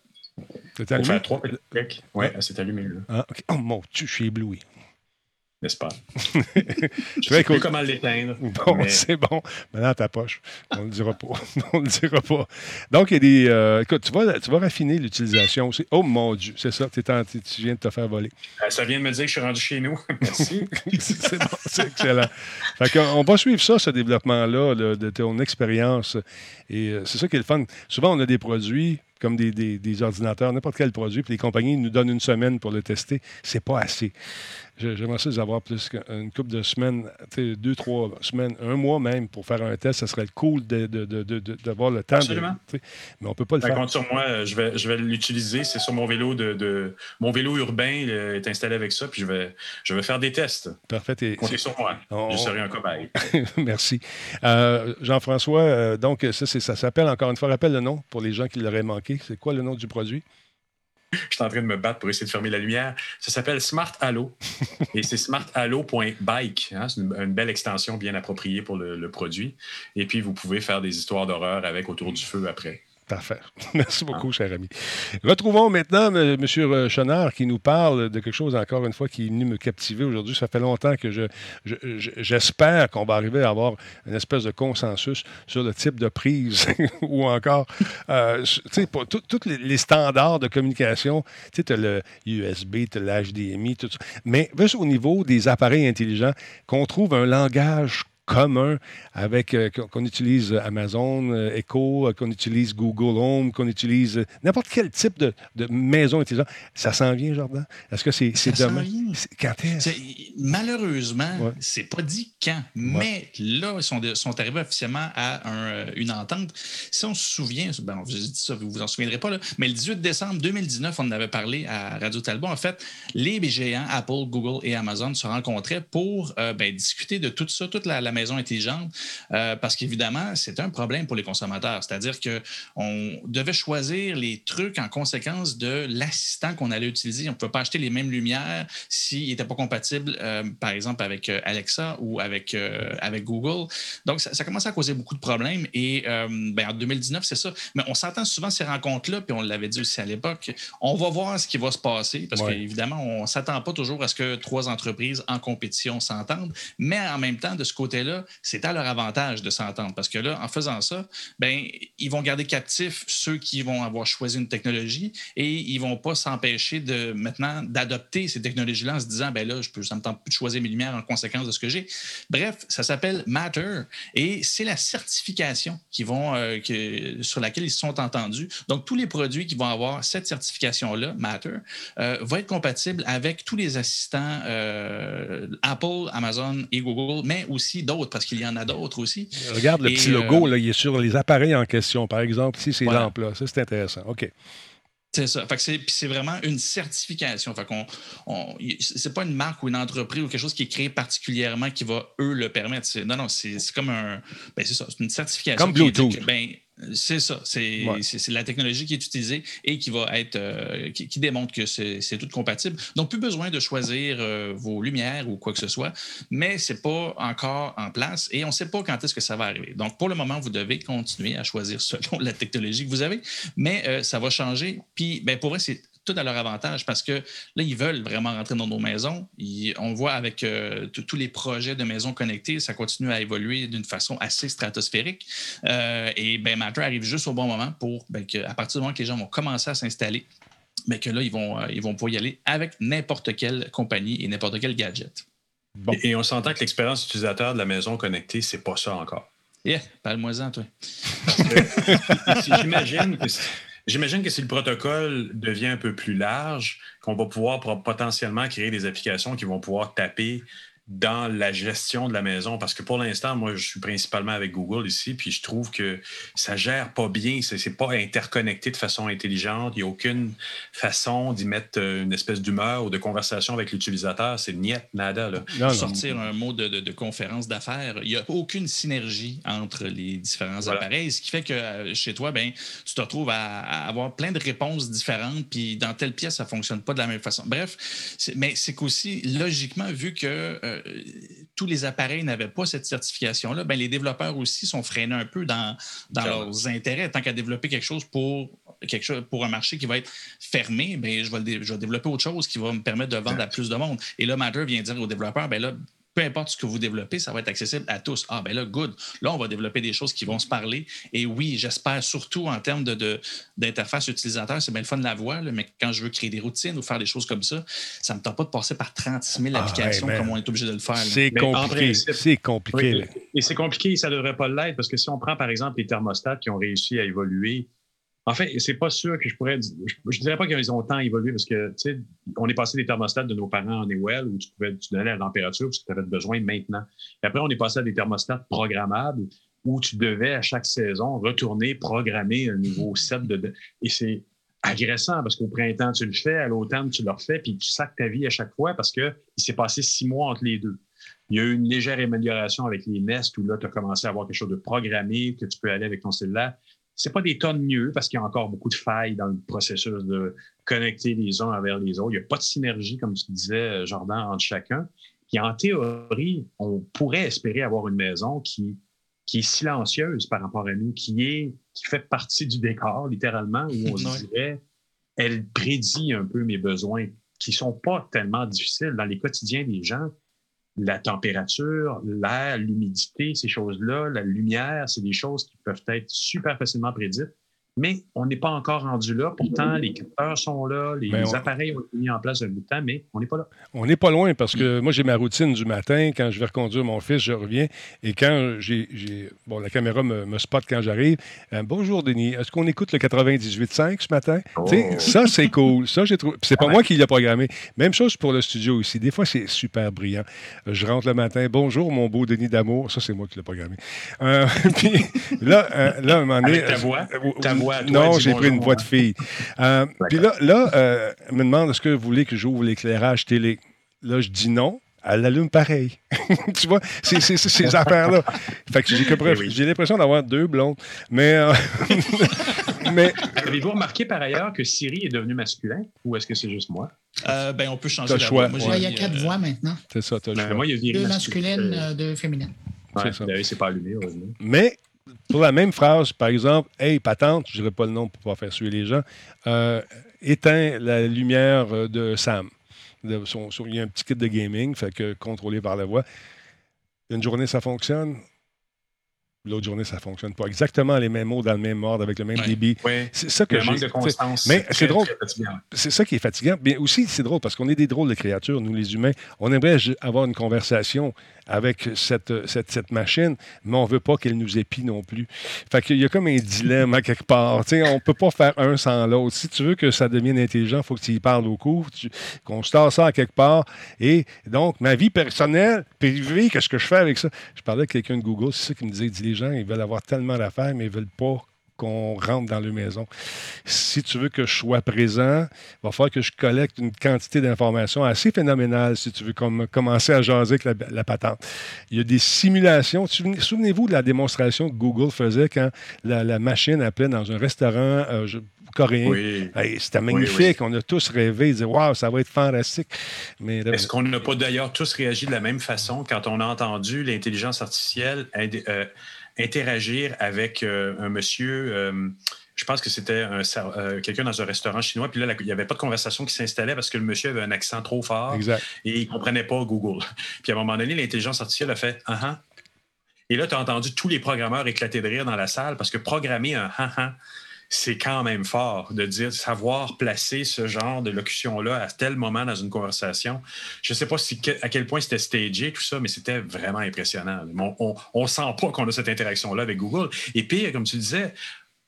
Speaker 1: C'est allumé?
Speaker 4: faire trois petits s'est allumée, là.
Speaker 1: Ah, OK. Oh mon Dieu, je suis ébloui.
Speaker 4: N'est-ce pas? Je sais plus comment l'éteindre.
Speaker 1: Bon,
Speaker 4: mais-
Speaker 1: c'est bon. Maintenant, ta poche. On ne le dira pas. On ne le dira pas. Donc, il y a des. euh, écoute, tu vas, tu vas raffiner l'utilisation aussi. Oh mon Dieu, c'est ça. t'es en- tu viens de te faire voler.
Speaker 4: Euh, Ça vient de me dire que je suis rendu chez nous. Merci.
Speaker 1: c'est bon, c'est excellent. Fait on va suivre ça, ce développement-là, là, de ton expérience. Et euh, c'est ça qui est le fun. Souvent, on a des produits comme des, des- des ordinateurs, n'importe quel produit, puis les compagnies nous donnent une semaine pour le tester. C'est pas assez. J'aimerais ça les avoir plus qu'une couple de semaines, deux, trois semaines, un mois même pour faire un test. Ça serait cool de- de- de- de- d'avoir le temps.
Speaker 4: Absolument.
Speaker 1: mais on peut pas le
Speaker 4: Ben,
Speaker 1: faire.
Speaker 4: compte sur moi, je vais, je vais l'utiliser. C'est sur mon vélo de, de- mon vélo urbain est installé avec ça, puis je vais, je vais faire des tests.
Speaker 1: Parfait. Et-
Speaker 4: Comptez sur moi.
Speaker 1: On-
Speaker 4: Je serai un cobaye.
Speaker 1: Merci. Euh, Jean-François, euh, donc ça, ça s'appelle, encore une fois, rappelle le nom pour les gens qui l'auraient manqué. C'est quoi le nom du produit?
Speaker 4: Je suis en train de me battre pour essayer de fermer la lumière. Ça s'appelle Smart Halo. et c'est smarthalo.bike. hein. C'est une, belle extension bien appropriée pour le produit. Et puis, vous pouvez faire des histoires d'horreur avec autour du feu après.
Speaker 1: Parfait. Merci beaucoup, cher ami. Retrouvons maintenant M. Monsieur Chenard qui nous parle de quelque chose, encore une fois, qui est venu me captiver aujourd'hui. Ça fait longtemps que je, je- je- j'espère qu'on va arriver à avoir une espèce de consensus sur le type de prise ou encore, euh, tu sais, tous les, les standards de communication. Tu sais, tu as le USB, tu as l'HDMI, tout ça. Mais juste au niveau des appareils intelligents, qu'on trouve un langage commun avec euh, qu'on utilise Amazon euh, Echo, euh, qu'on utilise Google Home, qu'on utilise euh, n'importe quel type de, de maison intelligente. Ça s'en vient, Jordan? Est-ce que c'est
Speaker 2: s'en
Speaker 1: demain?
Speaker 2: vient.
Speaker 1: C'est- Quand est-ce?
Speaker 2: Malheureusement,
Speaker 1: Ouais.
Speaker 2: c'est pas dit quand, mais là, ils sont, arrivés officiellement à un, euh, une entente. Si on se souvient, ben, je dis ça, vous vous en souviendrez pas, là, mais le 18 décembre 2019, on en avait parlé à Radio Talbot. En fait, les géants, Apple, Google et Amazon se rencontraient pour euh, ben, discuter de tout ça, toute la, la maison intelligente, euh, parce qu'évidemment, c'était un problème pour les consommateurs. C'est-à-dire qu'on devait choisir les trucs en conséquence de l'assistant qu'on allait utiliser. On ne pouvait pas acheter les mêmes lumières s'il n'était pas compatible, euh, par exemple, avec euh, Alexa ou avec, avec Google. Donc, ça, ça commençait à causer beaucoup de problèmes. Et ben, en 2019, c'est ça. Mais on s'entend souvent ces rencontres-là, puis on l'avait dit aussi à l'époque. On va voir ce qui va se passer, parce qu'évidemment, on ne s'attend pas toujours à ce que trois entreprises en compétition s'entendent. Mais en même temps, de ce côté-là, c'est à leur avantage de s'entendre parce que là, en faisant ça, ben, ils vont garder captifs ceux qui vont avoir choisi une technologie et ils vont pas s'empêcher de maintenant d'adopter ces technologies-là en se disant, ben là, je peux, ça me tente plus de choisir mes lumières en conséquence de ce que j'ai. Bref, ça s'appelle Matter et c'est la certification qui vont, euh, sur laquelle ils se sont entendus. Donc, tous les produits qui vont avoir cette certification-là, Matter, euh, vont être compatibles avec tous les assistants euh, Apple, Amazon et Google, mais aussi d'autres, parce qu'il y en a d'autres aussi.
Speaker 1: Regarde le petit logo, euh, là, il est sur les appareils en question. Par exemple, ici, ces lampes-là. Ça, c'est intéressant. OK.
Speaker 2: C'est ça. c'est vraiment une certification. Fait qu'on, c'est pas une marque ou une entreprise ou quelque chose qui est créé particulièrement qui va, eux, le permettre. Non, non, c'est, comme un. Ben, c'est ça. C'est une certification.
Speaker 1: Comme Bluetooth.
Speaker 2: ben, c'est ça. C'est la technologie qui est utilisée et qui va être euh, qui, démontre que c'est tout compatible. Donc, plus besoin de choisir euh, vos lumières ou quoi que ce soit, mais ce n'est pas encore en place et on ne sait pas quand est-ce que ça va arriver. Donc, pour le moment, vous devez continuer à choisir selon la technologie que vous avez, mais euh, ça va changer. Puis, ben, pour vrai, c'est tout à leur avantage parce que là, ils veulent vraiment rentrer dans nos maisons. on voit avec euh, tous les projets de maisons connectées, ça continue à évoluer d'une façon assez stratosphérique. Euh, et ben, Matter arrive juste au bon moment pour ben, à partir du moment que les gens vont commencer à s'installer, mais que là, ils vont, euh, ils vont pouvoir y aller avec n'importe quelle compagnie et n'importe quel gadget.
Speaker 4: Et, on s'entend que l'expérience utilisateur de la maison connectée, c'est pas ça encore.
Speaker 2: Yeah, parle-moi-en, toi.
Speaker 4: J'imagine que J'imagine que si le protocole devient un peu plus large, qu'on va pouvoir potentiellement créer des applications qui vont pouvoir taper dans la gestion de la maison. Parce que pour l'instant, moi, je suis principalement avec Google ici, puis je trouve que ça gère pas bien. C'est, n'est pas interconnecté de façon intelligente. Il n'y a aucune façon d'y mettre euh, une espèce d'humeur ou de conversation avec l'utilisateur. C'est niet, nada.
Speaker 2: Là. Sortir un mot de, conférence d'affaires, il n'y a aucune synergie entre les différents appareils, ce qui fait que euh, chez toi, ben, tu te retrouves à, avoir plein de réponses différentes, puis dans telle pièce, ça fonctionne pas de la même façon. Bref, mais c'est qu'aussi, logiquement, vu que euh, euh, tous les appareils n'avaient pas cette certification-là, ben, les développeurs aussi sont freinés un peu dans, dans leurs intérêts. Tant qu'à développer quelque chose pour quelque chose pour un marché qui va être fermé, ben, je, vais je vais développer autre chose qui va me permettre de vendre à plus de monde. Et là, Matter vient dire aux développeurs, ben là, peu importe ce que vous développez, ça va être accessible à tous. Ah, ben là, good. Là, on va développer des choses qui vont se parler. Et oui, j'espère surtout en termes d'interface de, utilisateur, c'est bien le fun de la voix, mais quand je veux créer des routines ou faire des choses comme ça, ça ne me tente pas de passer par 36 000 ah, applications comme on est obligé de le faire.
Speaker 1: C'est compliqué. C'est compliqué.
Speaker 4: et c'est compliqué, ça ne devrait pas l'être, parce que si on prend, par exemple, les thermostats qui ont réussi à évoluer en fait, c'est pas sûr que je pourrais. Je, ne dirais pas qu'ils ont tant évolué parce que, tu sais, on est passé des thermostats de nos parents en Ewell où tu pouvais tu donnais la température parce que tu avais besoin maintenant. Et après, on est passé à des thermostats programmables où tu devais à chaque saison retourner programmer un nouveau set de. Et c'est agressant parce qu'au printemps, tu le fais, à l'automne, tu le refais, puis tu sacs ta vie à chaque fois parce qu'il s'est passé six mois entre les deux. Il y a eu une légère amélioration avec les Nest où là, tu as commencé à avoir quelque chose de programmé que tu peux aller avec ton cellulaire c'est pas des tonnes mieux parce qu'il y a encore beaucoup de failles dans le processus de connecter les uns envers les autres. Il n'y a pas de synergie, comme tu disais, Jordan, entre chacun. Puis en théorie, on pourrait espérer avoir une maison qui, qui est silencieuse par rapport à nous, qui, est, qui fait partie du décor, littéralement, où on se dirait, elle prédit un peu mes besoins qui sont pas tellement difficiles dans les quotidiens des gens la température, l'air, l'humidité, ces choses-là, la lumière, c'est des choses qui peuvent être super facilement prédites mais on n'est pas encore rendu là. Pourtant, les capteurs sont là, les ben, appareils ont été mis en place un bout de temps, mais on n'est pas là.
Speaker 1: On n'est pas loin parce que moi, j'ai ma routine du matin. Quand je vais reconduire mon fils, je reviens. Et quand j'ai. Bon, la caméra me, spot quand j'arrive. Euh, bonjour, Denis. Est-ce qu'on écoute le 98.5 ce matin? Oh. Ça, c'est cool. Ça, j'ai trouvé. C'est pas moi qui l'ai programmé. Même chose pour le studio ici. Des fois, c'est super brillant. Je rentre le matin. Bonjour, mon beau Denis d'amour. Ça, c'est moi qui l'ai programmé. Euh, puis là, euh, là, à un moment donné.
Speaker 4: ta voix? Ta voix
Speaker 1: non, j'ai pris une voix de fille. Euh, puis là, là euh, elle me demande est-ce que vous voulez que j'ouvre l'éclairage télé? Là, je dis non. elle allume pareil. tu vois, c'est ces affaires-là. Fait que j'ai
Speaker 4: Eh
Speaker 1: j'ai l'impression d'avoir deux blondes. Mais. euh, mais
Speaker 4: Avez-vous remarqué par ailleurs que Siri est devenu masculin ou est-ce que c'est juste moi?
Speaker 2: Euh, ben, on peut changer
Speaker 1: T'as
Speaker 2: la
Speaker 1: le choix.
Speaker 2: voix. Moi,
Speaker 3: Ouais, il y a quatre
Speaker 2: euh,
Speaker 3: voix maintenant.
Speaker 1: c'est ça, t'as le
Speaker 4: Ben,
Speaker 1: choix.
Speaker 4: moi, il y a
Speaker 3: Deux
Speaker 4: masculin.
Speaker 3: masculines,
Speaker 4: Euh,
Speaker 3: euh, deux féminines.
Speaker 4: ouais,
Speaker 1: c'est ça.
Speaker 4: d'ailleurs, c'est pas allumé, heureusement.
Speaker 1: Mais pour la même phrase, par exemple, Hey, patente, je ne dirai pas le nom pour pas faire suer les gens, euh, éteins la lumière euh, de Sam. De son- son- il y a un petit kit de gaming, fait que contrôlé par la voix. Une journée, ça fonctionne. L'autre journée, ça ne fonctionne pas. Exactement les mêmes mots dans le même ordre, avec le même
Speaker 2: Ouais.
Speaker 1: débit.
Speaker 4: Oui.
Speaker 1: C'est ça que j'ai. mais c'est drôle. C'est ça qui est fatigant. Mais aussi, c'est drôle parce qu'on est des drôles de créatures, nous les humains. On aimerait avoir une conversation avec cette, cette, machine, mais on ne veut pas qu'elle nous épie non plus. Fait qu'il y a comme un dilemme à quelque part. On ne peut pas faire un sans l'autre. Si tu veux que ça devienne intelligent, il faut que tu y parles au cours, qu'on tasse ça à quelque part. Et donc, ma vie personnelle, privée, qu'est-ce que je fais avec ça? Je parlais avec quelqu'un de Google, c'est ça qui me disait, dit, les gens, ils veulent avoir tellement d'affaires, mais ils ne veulent pas qu'on rentre dans leur maison. Si tu veux que je sois présent, il va falloir que je collecte une quantité d'informations assez phénoménale si tu veux comme- commencer à jaser avec la, la patente. Il y a des simulations. Souvenez- Souvenez-vous de la démonstration que Google faisait quand la, la machine appelait dans un restaurant euh, je- coréen.
Speaker 4: Oui.
Speaker 1: Hey, C'était
Speaker 4: Oui,
Speaker 1: magnifique. On a tous rêvé, dire Waouh, ça va être fantastique. Mais là,
Speaker 4: Est-ce qu'on n'a pas d'ailleurs tous réagi de la même façon quand on a entendu l'intelligence artificielle euh, interagir avec euh, un monsieur, euh, je pense que c'était euh, quelqu'un dans un restaurant chinois, puis là, il n'y avait pas de conversation qui s'installait parce que le monsieur avait un accent trop fort
Speaker 1: exact.
Speaker 4: et il ne comprenait pas Google. Puis à un moment donné, l'intelligence artificielle a fait ah ah. Et là, tu as entendu tous les programmeurs éclater de rire dans la salle parce que programmer un ah ah, c'est quand même fort de dire savoir placer ce genre de locution-là à tel moment dans une conversation. Je ne sais pas si, à quel point c'était stagé, tout ça, mais c'était vraiment impressionnant. On ne sent pas qu'on a cette interaction-là avec Google. Et pire, comme tu disais,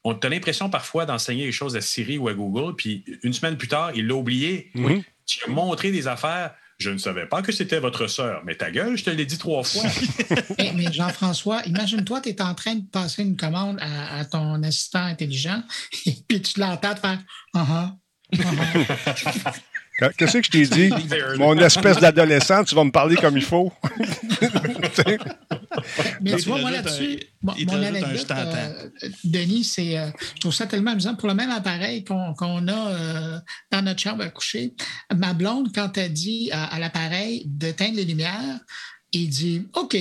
Speaker 4: on a l'impression parfois d'enseigner les choses à Siri ou à Google, puis une semaine plus tard, il l'a oublié.
Speaker 1: Mhm.
Speaker 4: Oui, tu as montré des affaires. Je ne savais pas que c'était votre sœur, mais ta gueule, je te l'ai dit trois fois.
Speaker 3: Eh, mais Jean-François, imagine-toi, tu es en train de passer une commande à, à ton assistant intelligent et puis tu l'entends te faire.
Speaker 1: Quand- Qu'est-ce que je t'ai dit? Mon espèce d'adolescent, tu vas me parler comme il faut.
Speaker 3: Mais tu vois, moi là-dessus, mon, anecdote,
Speaker 2: t'entends.
Speaker 3: euh, Denis, c'est, euh, je trouve ça tellement amusant. Pour le même appareil qu'on qu'on a euh, dans notre chambre à coucher, ma blonde, quand elle dit à, à l'appareil d'éteindre les lumières, il dit OK.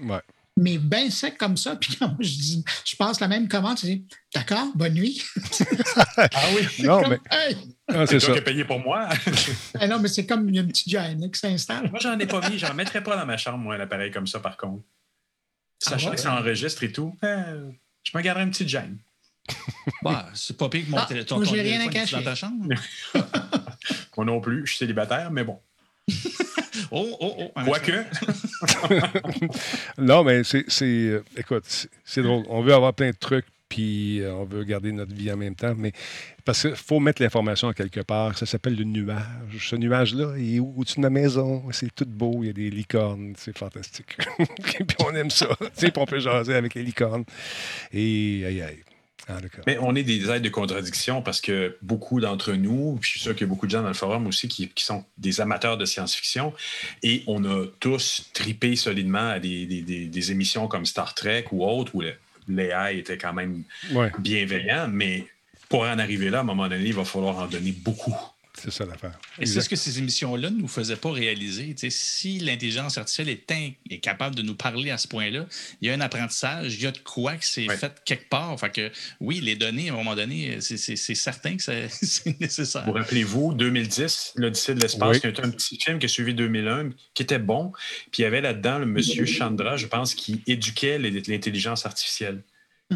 Speaker 1: Ouais.
Speaker 3: Mais bien sec comme ça, puis quand moi, je, dis, je passe la même commande, tu dis D'accord, bonne nuit.
Speaker 4: ah oui,
Speaker 1: Non,
Speaker 3: Comme,
Speaker 1: mais
Speaker 3: Hey!
Speaker 1: ah,
Speaker 4: c'est toi qui as payé pour moi.
Speaker 3: Ah non, mais c'est comme une petite gêne qui s'installe.
Speaker 4: moi, j'en ai pas mis. J'en mettrais pas dans ma chambre, moi, un appareil comme ça, par contre. Sachant
Speaker 3: Ah ouais?
Speaker 4: que ça enregistre et tout, euh, je me garderais une petite gêne.
Speaker 2: Bah, c'est pas pire que mon
Speaker 3: Ah,
Speaker 2: télé- ton,
Speaker 3: moi, j'ai rien à
Speaker 2: téléphone
Speaker 3: cacher.
Speaker 2: dans ta chambre?
Speaker 4: Moi non plus, je suis célibataire, mais bon.
Speaker 2: Oh, oh, oh.
Speaker 4: Quoique,
Speaker 1: Non, mais c'est. c'est, euh, écoute, c'est- drôle. On veut avoir plein de trucs, puis euh, on veut garder notre vie en même temps. Mais parce qu'il faut mettre l'information quelque part. Ça s'appelle le nuage. Ce nuage-là, il est au- au-dessus de ma maison. C'est tout beau. Il y a des licornes. C'est fantastique. puis on aime ça. Tu sais, puis on peut jaser avec les licornes. Et aïe, aïe. Ah.
Speaker 4: Mais on est des aides de contradiction parce que beaucoup d'entre nous, puis je suis sûr qu'il y a beaucoup de gens dans le forum aussi qui, qui sont des amateurs de science-fiction, et on a tous tripé solidement à des, des- des- des émissions comme Star Trek ou autres où le- l'AI était quand même
Speaker 1: Ouais,
Speaker 4: bienveillant, mais pour en arriver là, à un moment donné, il va falloir en donner beaucoup.
Speaker 1: C'est ça l'affaire.
Speaker 2: Et c'est ce que ces émissions-là ne nous faisaient pas réaliser. Tu sais, si l'intelligence artificielle est, in- est capable de nous parler à ce point-là, il y a un apprentissage, il y a de quoi que c'est
Speaker 4: Ouais.
Speaker 2: fait quelque part. Fait que oui, les données, à un moment donné, c'est- c'est c'est certain que c'est nécessaire.
Speaker 4: Vous rappelez-vous, 2010, l'Odyssée de l'espace, qui un petit film qui a suivi 2001, qui était bon. Puis il y avait là-dedans le monsieur Chandra, je pense, qui éduquait les- l'intelligence artificielle.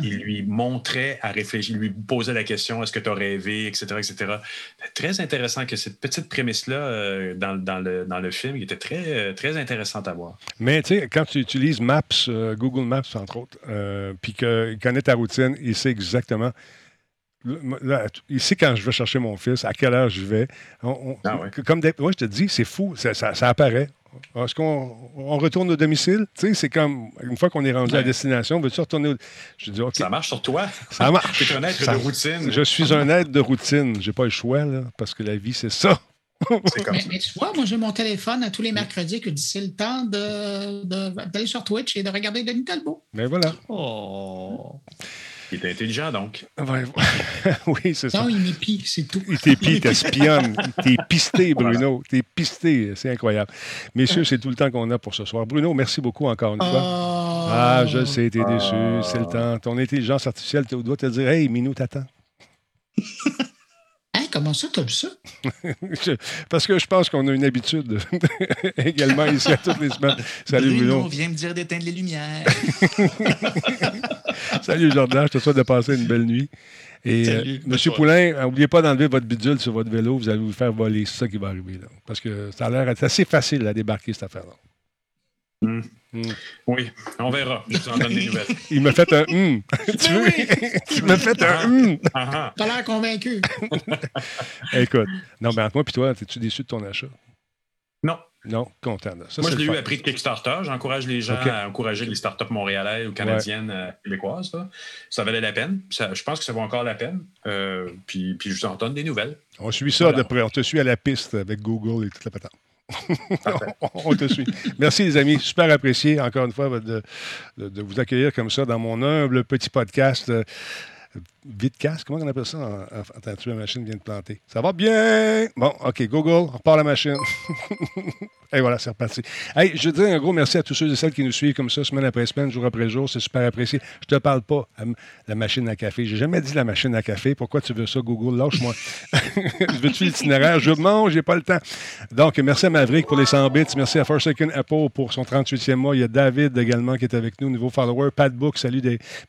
Speaker 4: Il lui montrait à réfléchir, il lui posait la question est-ce que tu as rêvé, etc. etc. Très intéressant que cette petite prémisse-là euh, dans, dans le, dans le film, qui était très, euh, très intéressante à voir.
Speaker 1: Mais tu sais, quand tu utilises Maps, euh, Google Maps, entre autres, euh, puis qu'il connaît ta routine, il sait exactement. Il sait quand je vais chercher mon fils, à quelle heure je vais. On- on-
Speaker 4: Ah ouais.
Speaker 1: Comme des- moi, je te dis, c'est fou, ça, ça- ça apparaît. Est-ce qu'on on retourne au domicile? Tu sais, c'est comme une fois qu'on est rendu à destination, veux-tu retourner au. Je dis,
Speaker 4: Ça marche sur toi.
Speaker 1: ça marche.
Speaker 4: Tu es un être
Speaker 1: Ça-
Speaker 4: de routine.
Speaker 1: Je suis un être de routine. J'ai pas le choix, là, parce que la vie, c'est ça.
Speaker 3: mais, mais, tu vois, moi, j'ai mon téléphone à tous les mercredis que c'est le temps d'aller de, sur Twitch et de regarder Denis Talbot.
Speaker 1: Mais ben voilà.
Speaker 2: Oh.
Speaker 4: Il est intelligent, donc.
Speaker 1: Ouais, oui, c'est ça.
Speaker 3: Non, il m'épie, c'est tout.
Speaker 1: Il t'épie, il t'espionne. T'es pisté, Bruno. T'es pisté. C'est incroyable. Messieurs, c'est tout le temps qu'on a pour ce soir. Bruno, merci beaucoup encore une fois.
Speaker 3: Oh.
Speaker 1: Ah, je sais, t'es déçu. C'est le temps. Ton intelligence artificielle doit te dire Hey, Minou, t'attends.
Speaker 3: Comment ça, vu ça?
Speaker 1: Parce que je pense qu'on a une habitude également ici à toutes les semaines.
Speaker 2: Salut Bruno. Bruno vient me dire d'éteindre les lumières.
Speaker 1: Salut Jordan, je te souhaite de passer une belle nuit. Et
Speaker 2: Salut,
Speaker 1: euh, Monsieur Poulain, n'oubliez pas d'enlever votre bidule sur votre vélo, vous allez vous faire voler. C'est ça qui va arriver. Là. Parce que ça a l'air assez facile à débarquer cette affaire-là.
Speaker 4: Mm. Mm. Oui, on verra. Je vous en donne des nouvelles.
Speaker 1: Il m'a fait un hum. tu veux? Il m'a fait un hum.
Speaker 3: T'as l'air convaincu.
Speaker 1: Écoute, non, mais entre moi et toi, es-tu déçu de ton achat?
Speaker 4: Non.
Speaker 1: Non, content. Ça,
Speaker 4: Moi, je l'ai eu à prix de Kickstarter. J'encourage les gens okay. à encourager les startups montréalaises ou canadiennes, ouais. euh, québécoises. Ça. ça. valait la peine. Ça, je pense que ça vaut encore la peine. Euh, puis, puis, je vous en donne des nouvelles.
Speaker 1: On suit ça voilà. de près. On te suit à la piste avec Google et toute la patente. on te suit. Merci, les amis. Super apprécié, encore une fois, de, vous accueillir comme ça dans mon humble petit podcast. Vidcast, comment on appelle ça? Attends, tu la machine vient de planter? Ça va bien! Bon, OK, Google, on repart la machine. et voilà, c'est reparti. Hey, je dis un gros merci à tous ceux et celles qui nous suivent comme ça, semaine après semaine, jour après jour. C'est super apprécié. Je te parle pas la machine à café. J'ai jamais dit la machine à café. Pourquoi tu veux ça, Google? Lâche-moi. Veux-tu l'itinéraire? Je mange, j'ai pas le temps. Donc, merci à Maverick pour les 100 bits. Merci à Forsaken Apple pour son 38e mois. Il y a David également qui est avec nous, nouveau follower. Pat Book, salut.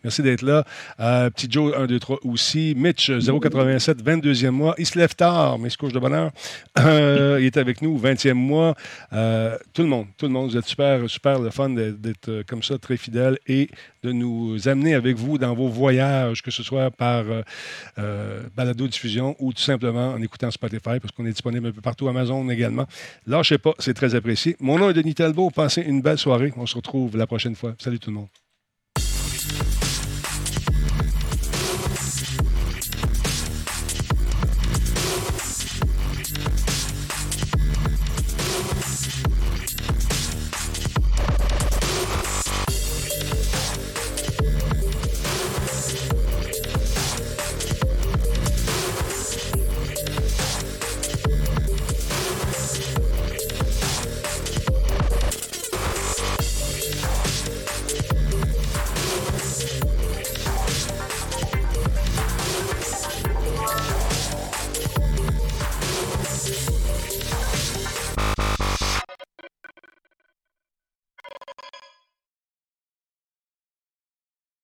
Speaker 1: Merci d'être là. Euh, petit Joe, 1, 2, 3 aussi. Mitch, 087, 22e mois. Il se lève tard, mais il se couche de bonheur. Euh, il est avec nous, 20e mois. Euh, tout le monde, tout le monde, vous êtes super, super le fun d'être comme ça, très fidèle et de nous amener avec vous dans vos voyages, que ce soit par euh, balado-diffusion ou tout simplement en écoutant Spotify, parce qu'on est disponible un peu partout, Amazon également. Lâchez pas, c'est très apprécié. Mon nom est Denis Talbot. Passez une belle soirée. On se retrouve la prochaine fois. Salut tout le monde.